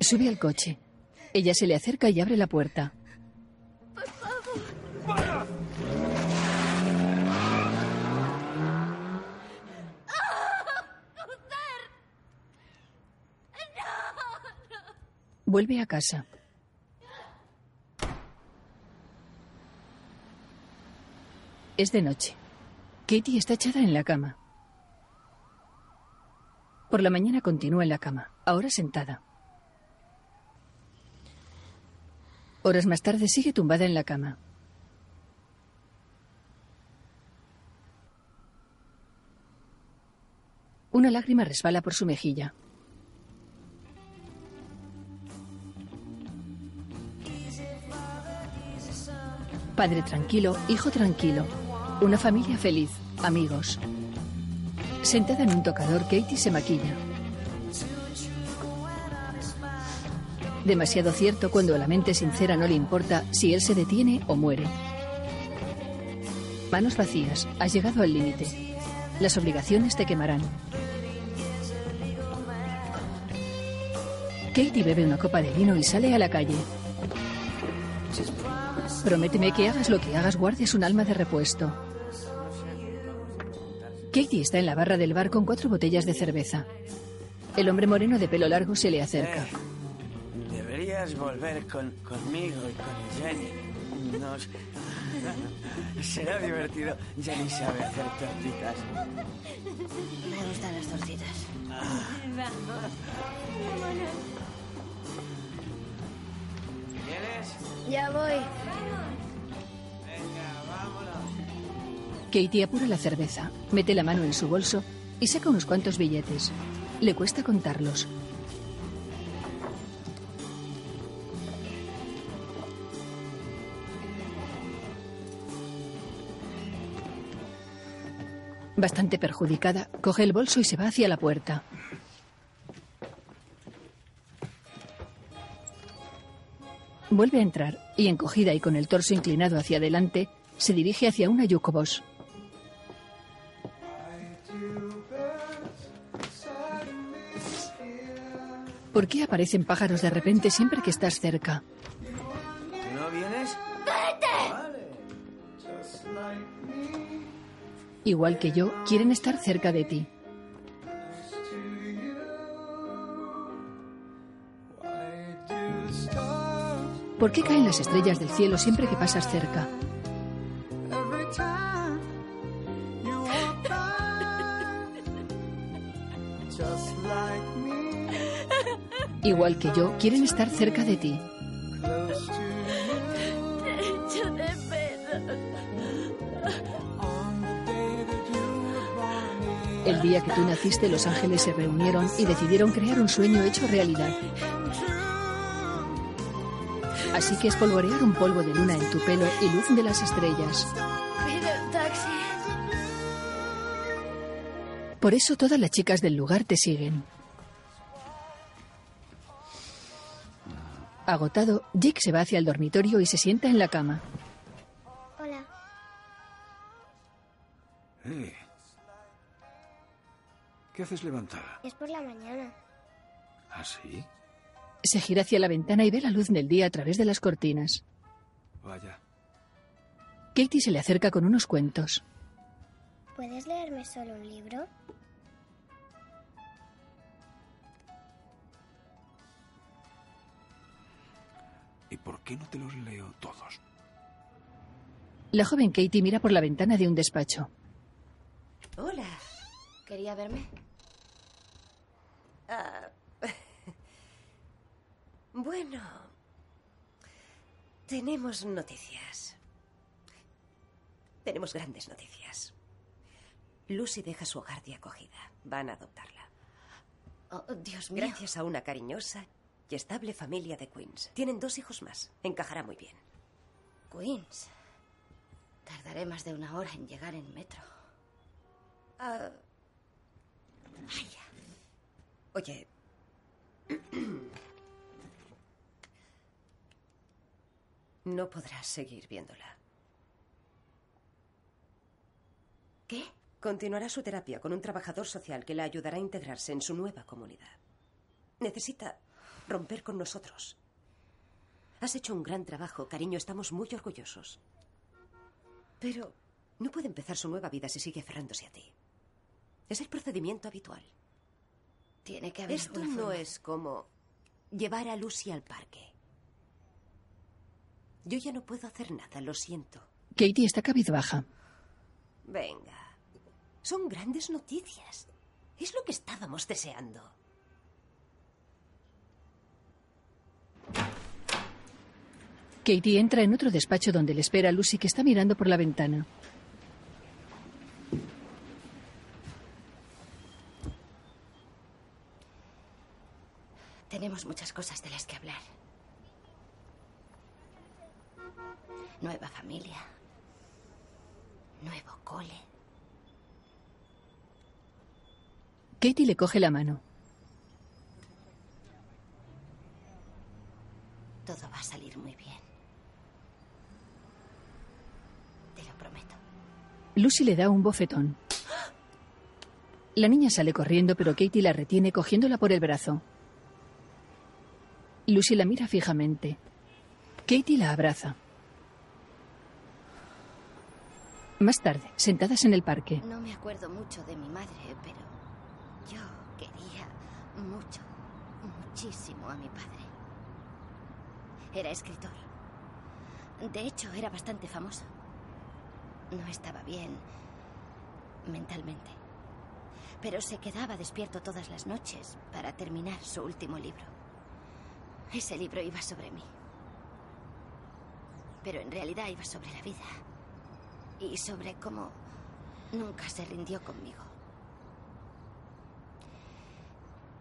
Sube al coche. Ella se le acerca y abre la puerta. Por favor. ¡Para! Vuelve a casa. Es de noche. Katie está echada en la cama. Por la mañana continúa en la cama, ahora sentada. Horas más tarde sigue tumbada en la cama. Una lágrima resbala por su mejilla. Padre tranquilo, hijo tranquilo. Una familia feliz, amigos. Sentada en un tocador, Katie se maquilla. Demasiado cierto cuando a la mente sincera no le importa si él se detiene o muere. Manos vacías, has llegado al límite. Las obligaciones te quemarán. Katie bebe una copa de vino y sale a la calle. Prométeme que hagas lo que hagas, guardes un alma de repuesto. Katie está en la barra del bar con cuatro botellas de cerveza. El hombre moreno de pelo largo se le acerca. Eh, deberías volver con, conmigo y con Jenny. Nos... Será divertido. Jenny sabe hacer tortitas. Me gustan las tortitas. ¿Quieres? Ya voy. Venga, vámonos. Katie apura la cerveza, mete la mano en su bolso y saca unos cuantos billetes. Le cuesta contarlos. Bastante perjudicada, coge el bolso y se va hacia la puerta. Vuelve a entrar y, encogida y con el torso inclinado hacia adelante, se dirige hacia una Yukobos. ¿Por qué aparecen pájaros de repente siempre que estás cerca? ¿No vienes? Igual que yo, quieren estar cerca de ti. ¿Por qué caen las estrellas del cielo siempre que pasas cerca? Igual que yo, quieren estar cerca de ti. El día que tú naciste, los ángeles se reunieron y decidieron crear un sueño hecho realidad. Así que espolvorear un polvo de luna en tu pelo y luz de las estrellas. Pido un taxi. Por eso todas las chicas del lugar te siguen. Agotado, Jake se va hacia el dormitorio y se sienta en la cama. Hola. ¿Qué haces levantada? Es por la mañana. ¿Ah, sí? Se gira hacia la ventana y ve la luz del día a través de las cortinas. Vaya. Katie se le acerca con unos cuentos. ¿Puedes leerme solo un libro? ¿Y por qué no te los leo todos? La joven Katie mira por la ventana de un despacho. Hola. ¿Quería verme? Ah, bueno, tenemos noticias. Tenemos grandes noticias. Lucy deja su hogar de acogida. Van a adoptarla. Oh, Dios mío. Gracias a una cariñosa y estable familia de Queens. Tienen dos hijos más. Encajará muy bien. Queens. Tardaré más de una hora en llegar en metro. Vaya. Oye. No podrás seguir viéndola. ¿Qué? Continuará su terapia con un trabajador social que la ayudará a integrarse en su nueva comunidad. Necesita romper con nosotros. Has hecho un gran trabajo, cariño. Estamos muy orgullosos. Pero no puede empezar su nueva vida si sigue aferrándose a ti. Es el procedimiento habitual. Tiene que haber Esto no forma. es como llevar a Lucy al parque. Yo ya no puedo hacer nada, lo siento. Katie está cabizbaja. Venga. Son grandes noticias. Es lo que estábamos deseando. Katie entra en otro despacho donde le espera Lucy que está mirando por la ventana. Tenemos muchas cosas de las que hablar. Nueva familia. Nuevo cole. Katie le coge la mano. Todo va a salir muy bien. Te lo prometo. Lucy le da un bofetón. La niña sale corriendo, pero Katie la retiene cogiéndola por el brazo. Lucy la mira fijamente. Katie la abraza. Más tarde, sentadas en el parque, No me acuerdo mucho de mi madre, pero yo quería mucho, muchísimo a mi padre. Era escritor. De hecho, era bastante famoso. No estaba bien mentalmente. Pero se quedaba despierto todas las noches para terminar su último libro. Ese libro iba sobre mí. Pero en realidad iba sobre la vida. Y sobre cómo nunca se rindió conmigo.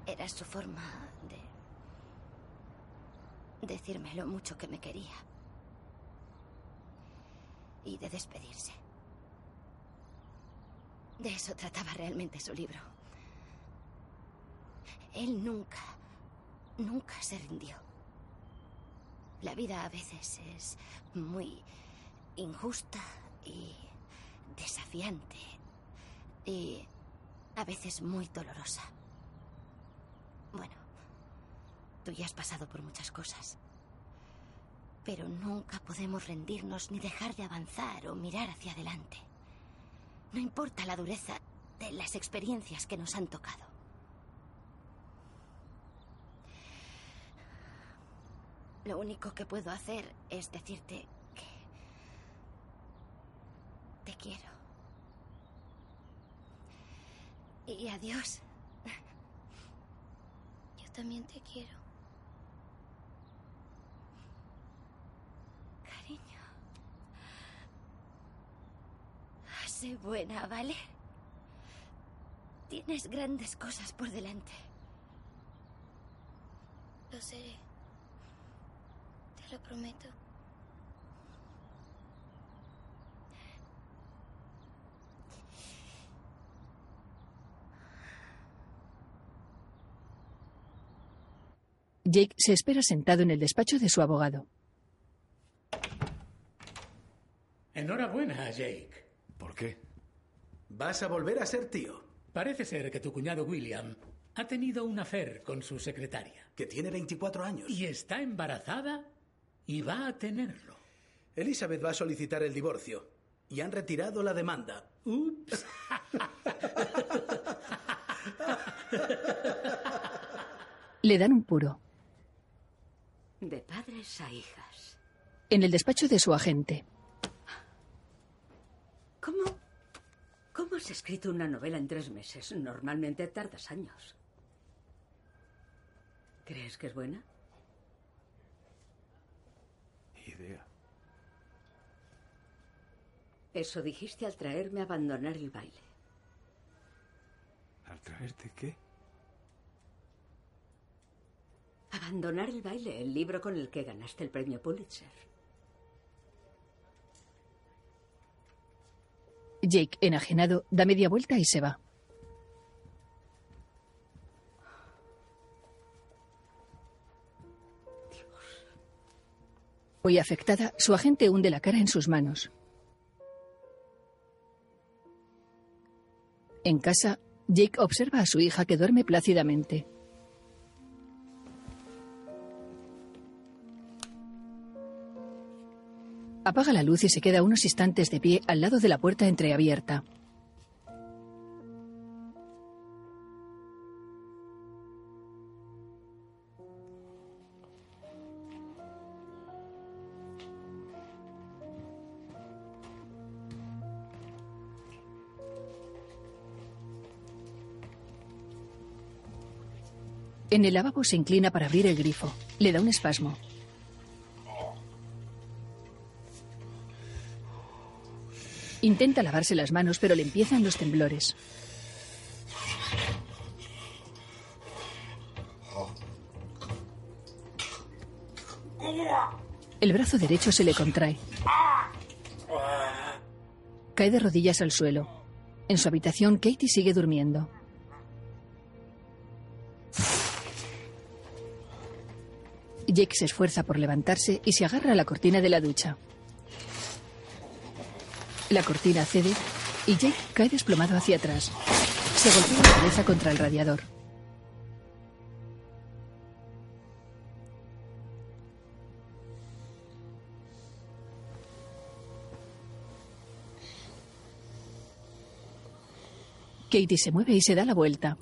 Era su forma de decirme lo mucho que me quería. Y de despedirse. De eso trataba realmente su libro. Él nunca, nunca se rindió. La vida a veces es muy injusta y desafiante y a veces muy dolorosa. Bueno, tú ya has pasado por muchas cosas, pero nunca podemos rendirnos ni dejar de avanzar o mirar hacia adelante. No importa la dureza de las experiencias que nos han tocado. Lo único que puedo hacer es decirte te quiero. Y adiós. Yo también te quiero. Cariño. Sé buena, ¿vale? Tienes grandes cosas por delante. Lo seré. Te lo prometo. Jake se espera sentado en el despacho de su abogado. Enhorabuena, Jake. ¿Por qué? Vas a volver a ser tío. Parece ser que tu cuñado William ha tenido un affair con su secretaria. Que tiene 24 años. Y está embarazada y va a tenerlo. Elizabeth va a solicitar el divorcio. Y han retirado la demanda. Ups. Le dan un puro. De padres a hijas. En el despacho de su agente. ¿Cómo? ¿Cómo has escrito una novela en tres meses? Normalmente tardas años. ¿Crees que es buena? Idea. Eso dijiste al traerme a abandonar el baile. ¿Al traerte qué? Abandonar el baile, el libro con el que ganaste el premio Pulitzer. Jake, enajenado, da media vuelta y se va. Hoy afectada, su agente hunde la cara en sus manos. En casa, Jake observa a su hija que duerme plácidamente. Apaga la luz y se queda unos instantes de pie al lado de la puerta entreabierta. En el lavabo se inclina para abrir el grifo. Le da un espasmo. Intenta lavarse las manos, pero le empiezan los temblores. El brazo derecho se le contrae. Cae de rodillas al suelo. En su habitación, Katie sigue durmiendo. Jake se esfuerza por levantarse y se agarra a la cortina de la ducha. La cortina cede y Jake cae desplomado hacia atrás. Se golpea la cabeza contra el radiador. Katie se mueve y se da la vuelta.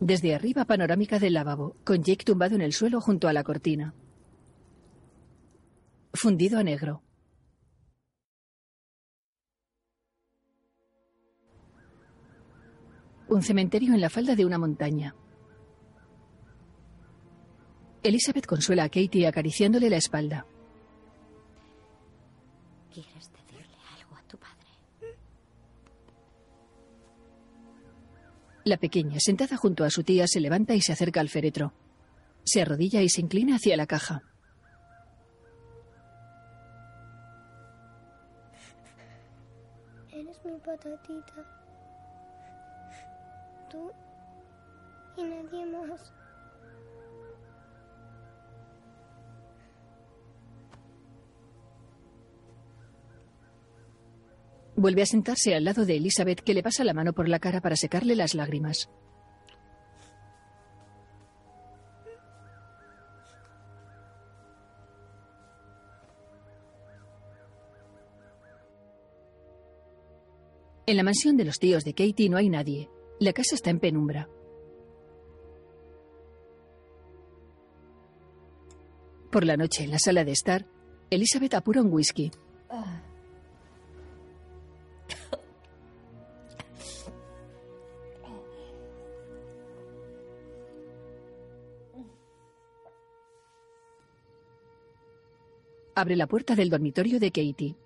Desde arriba, panorámica del lavabo, con Jake tumbado en el suelo junto a la cortina. Fundido a negro. Un cementerio en la falda de una montaña. Elizabeth consuela a Katie acariciándole la espalda. ¿Quieres decirle algo a tu padre? La pequeña, sentada junto a su tía, se levanta y se acerca al féretro. Se arrodilla y se inclina hacia la caja. Eres mi patatita. Y nadie más. Vuelve a sentarse al lado de Elizabeth, que le pasa la mano por la cara para secarle las lágrimas. En la mansión de los tíos de Katie no hay nadie. La casa está en penumbra. Por la noche, en la sala de estar, Elizabeth apura un whisky. Abre la puerta del dormitorio de Katie.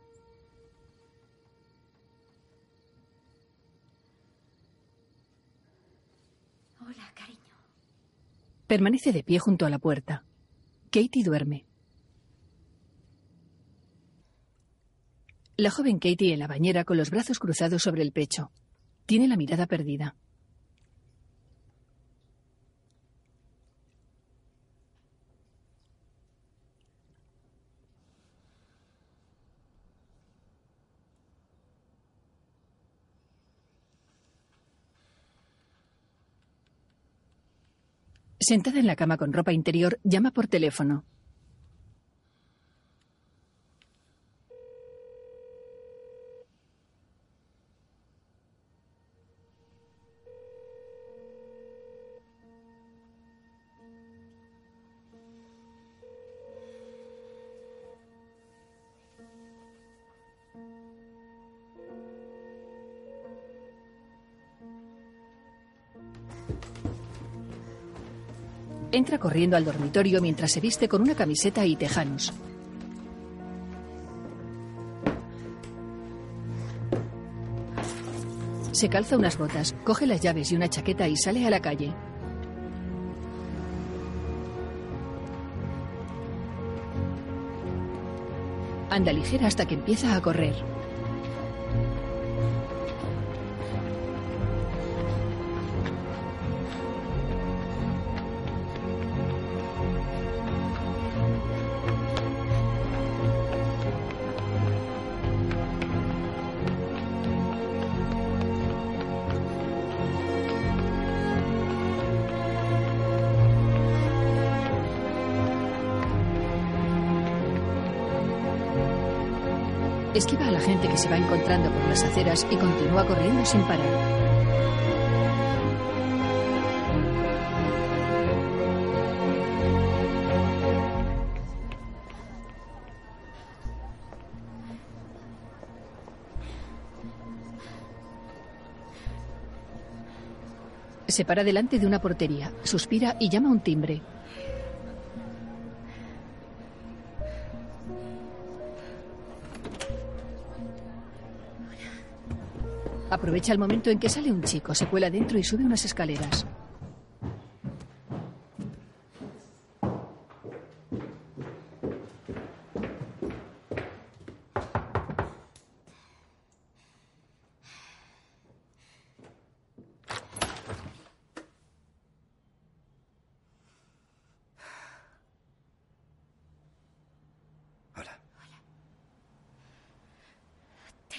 Permanece de pie junto a la puerta. Katie duerme. La joven Katie en la bañera con los brazos cruzados sobre el pecho. Tiene la mirada perdida. Sentada en la cama con ropa interior, llama por teléfono. Corriendo al dormitorio mientras se viste con una camiseta y tejanos. Se calza unas botas, coge las llaves y una chaqueta y sale a la calle. Anda ligera hasta que empieza a correr. Esquiva a la gente que se va encontrando por las aceras y continúa corriendo sin parar. Se para delante de una portería, suspira y llama un timbre. Aprovecha el momento en que sale un chico, se cuela dentro y sube unas escaleras.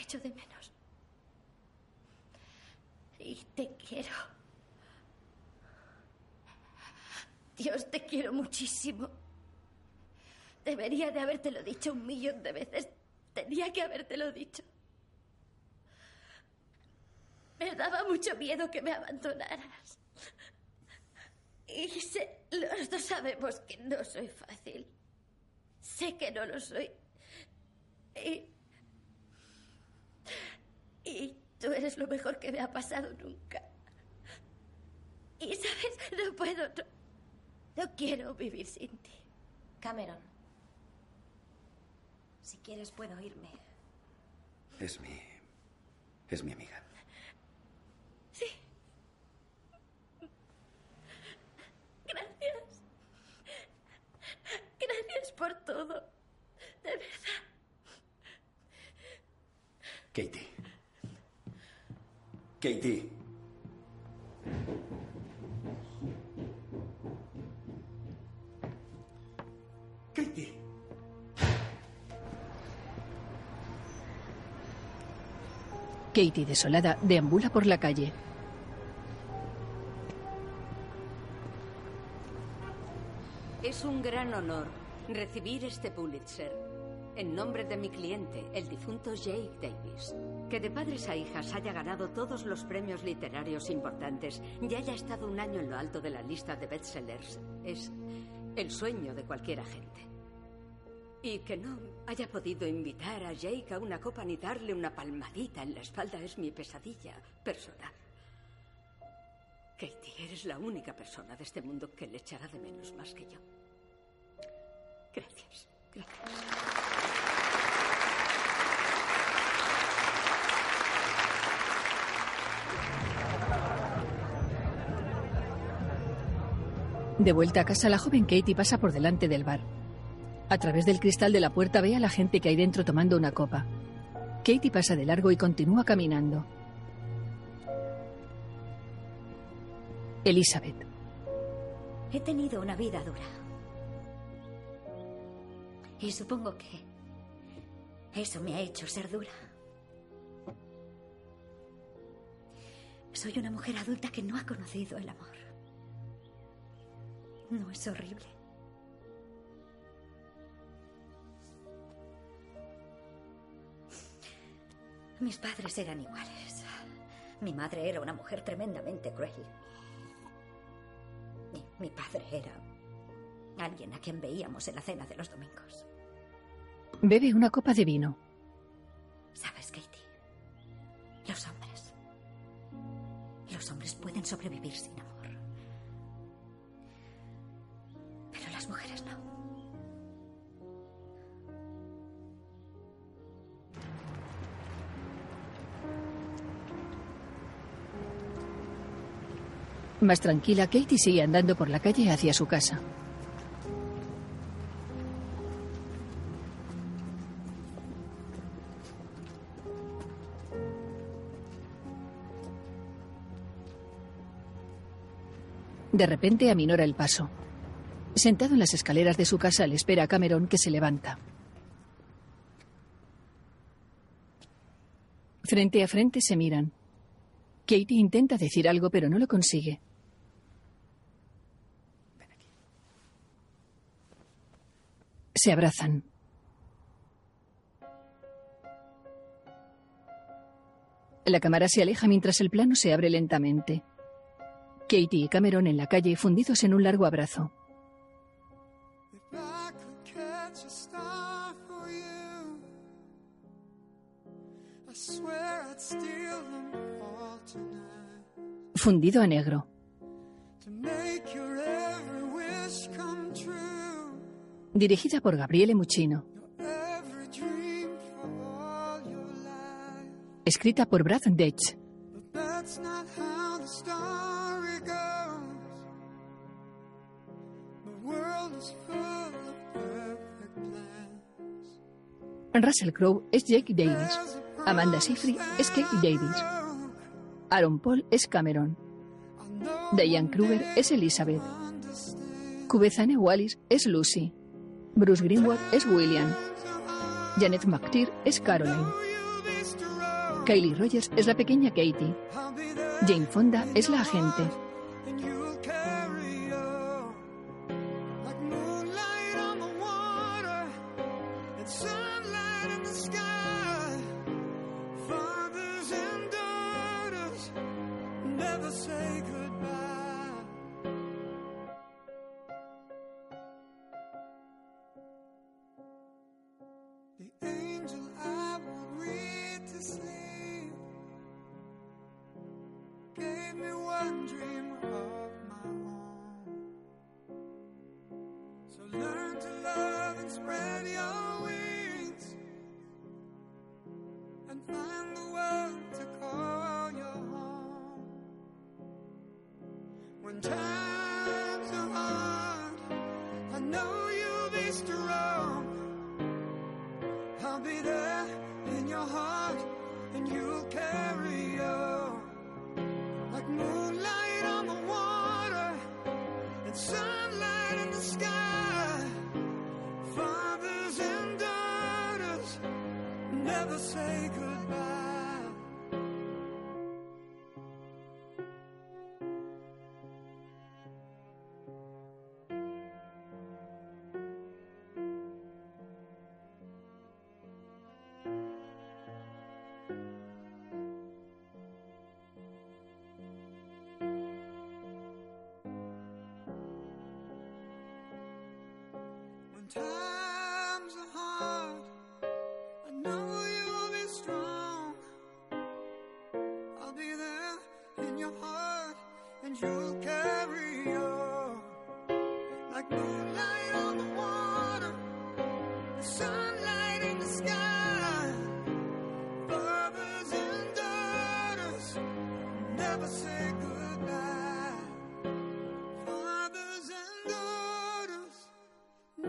echo de menos. Y te quiero. Dios, te quiero muchísimo. Debería de habértelo dicho un millón de veces. Tenía que habértelo dicho. Me daba mucho miedo que me abandonaras. Y sé, los dos sabemos que no soy fácil. Sé que no lo soy. Y. Y tú eres lo mejor que me ha pasado nunca. Y sabes, no puedo. No quiero vivir sin ti. Cameron. Si quieres, puedo irme. Es mi. Es mi amiga. Sí. Gracias. Gracias por todo. De verdad. Katie. Katie. Katie, desolada, deambula por la calle. Es un gran honor recibir este Pulitzer en nombre de mi cliente, el difunto Jake Davis. Que de padres a hijas haya ganado todos los premios literarios importantes y haya estado un año en lo alto de la lista de bestsellers es el sueño de cualquier agente. Y que no haya podido invitar a Jake a una copa ni darle una palmadita en la espalda es mi pesadilla personal. Katie, eres la única persona de este mundo que le echará de menos más que yo. Gracias, gracias. De vuelta a casa, la joven Katie pasa por delante del bar. A través del cristal de la puerta ve a la gente que hay dentro tomando una copa. Katie pasa de largo y continúa caminando. Elizabeth. He tenido una vida dura. Y supongo que eso me ha hecho ser dura. Soy una mujer adulta que no ha conocido el amor. ¿No es horrible? Mis padres eran iguales. Mi madre era una mujer tremendamente cruel. Y mi padre era alguien a quien veíamos en la cena de los domingos. Bebe una copa de vino. ¿Sabes, Katie? Los hombres. Los hombres pueden sobrevivir sin amor. Pero las mujeres no. Más tranquila, Katie sigue andando por la calle hacia su casa. De repente aminora el paso. Sentado en las escaleras de su casa, le espera a Cameron que se levanta. Frente a frente se miran. Katie intenta decir algo, pero no lo consigue. Se abrazan. La cámara se aleja mientras el plano se abre lentamente. Katie y Cameron en la calle fundidos en un largo abrazo. I could catch Dirigida por Gabriele life. Escrita por Brad Deitch. Russell Crowe es Jake Davis. Amanda Seyfried es Kate Davis. Aaron Paul es Cameron. Diane Kruger es Elizabeth. Kubezane Wallis es Lucy. Bruce Greenwood es William. Janet McTeer es Caroline. Kylie Rogers es la pequeña Katie. Jane Fonda es la agente.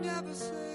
never say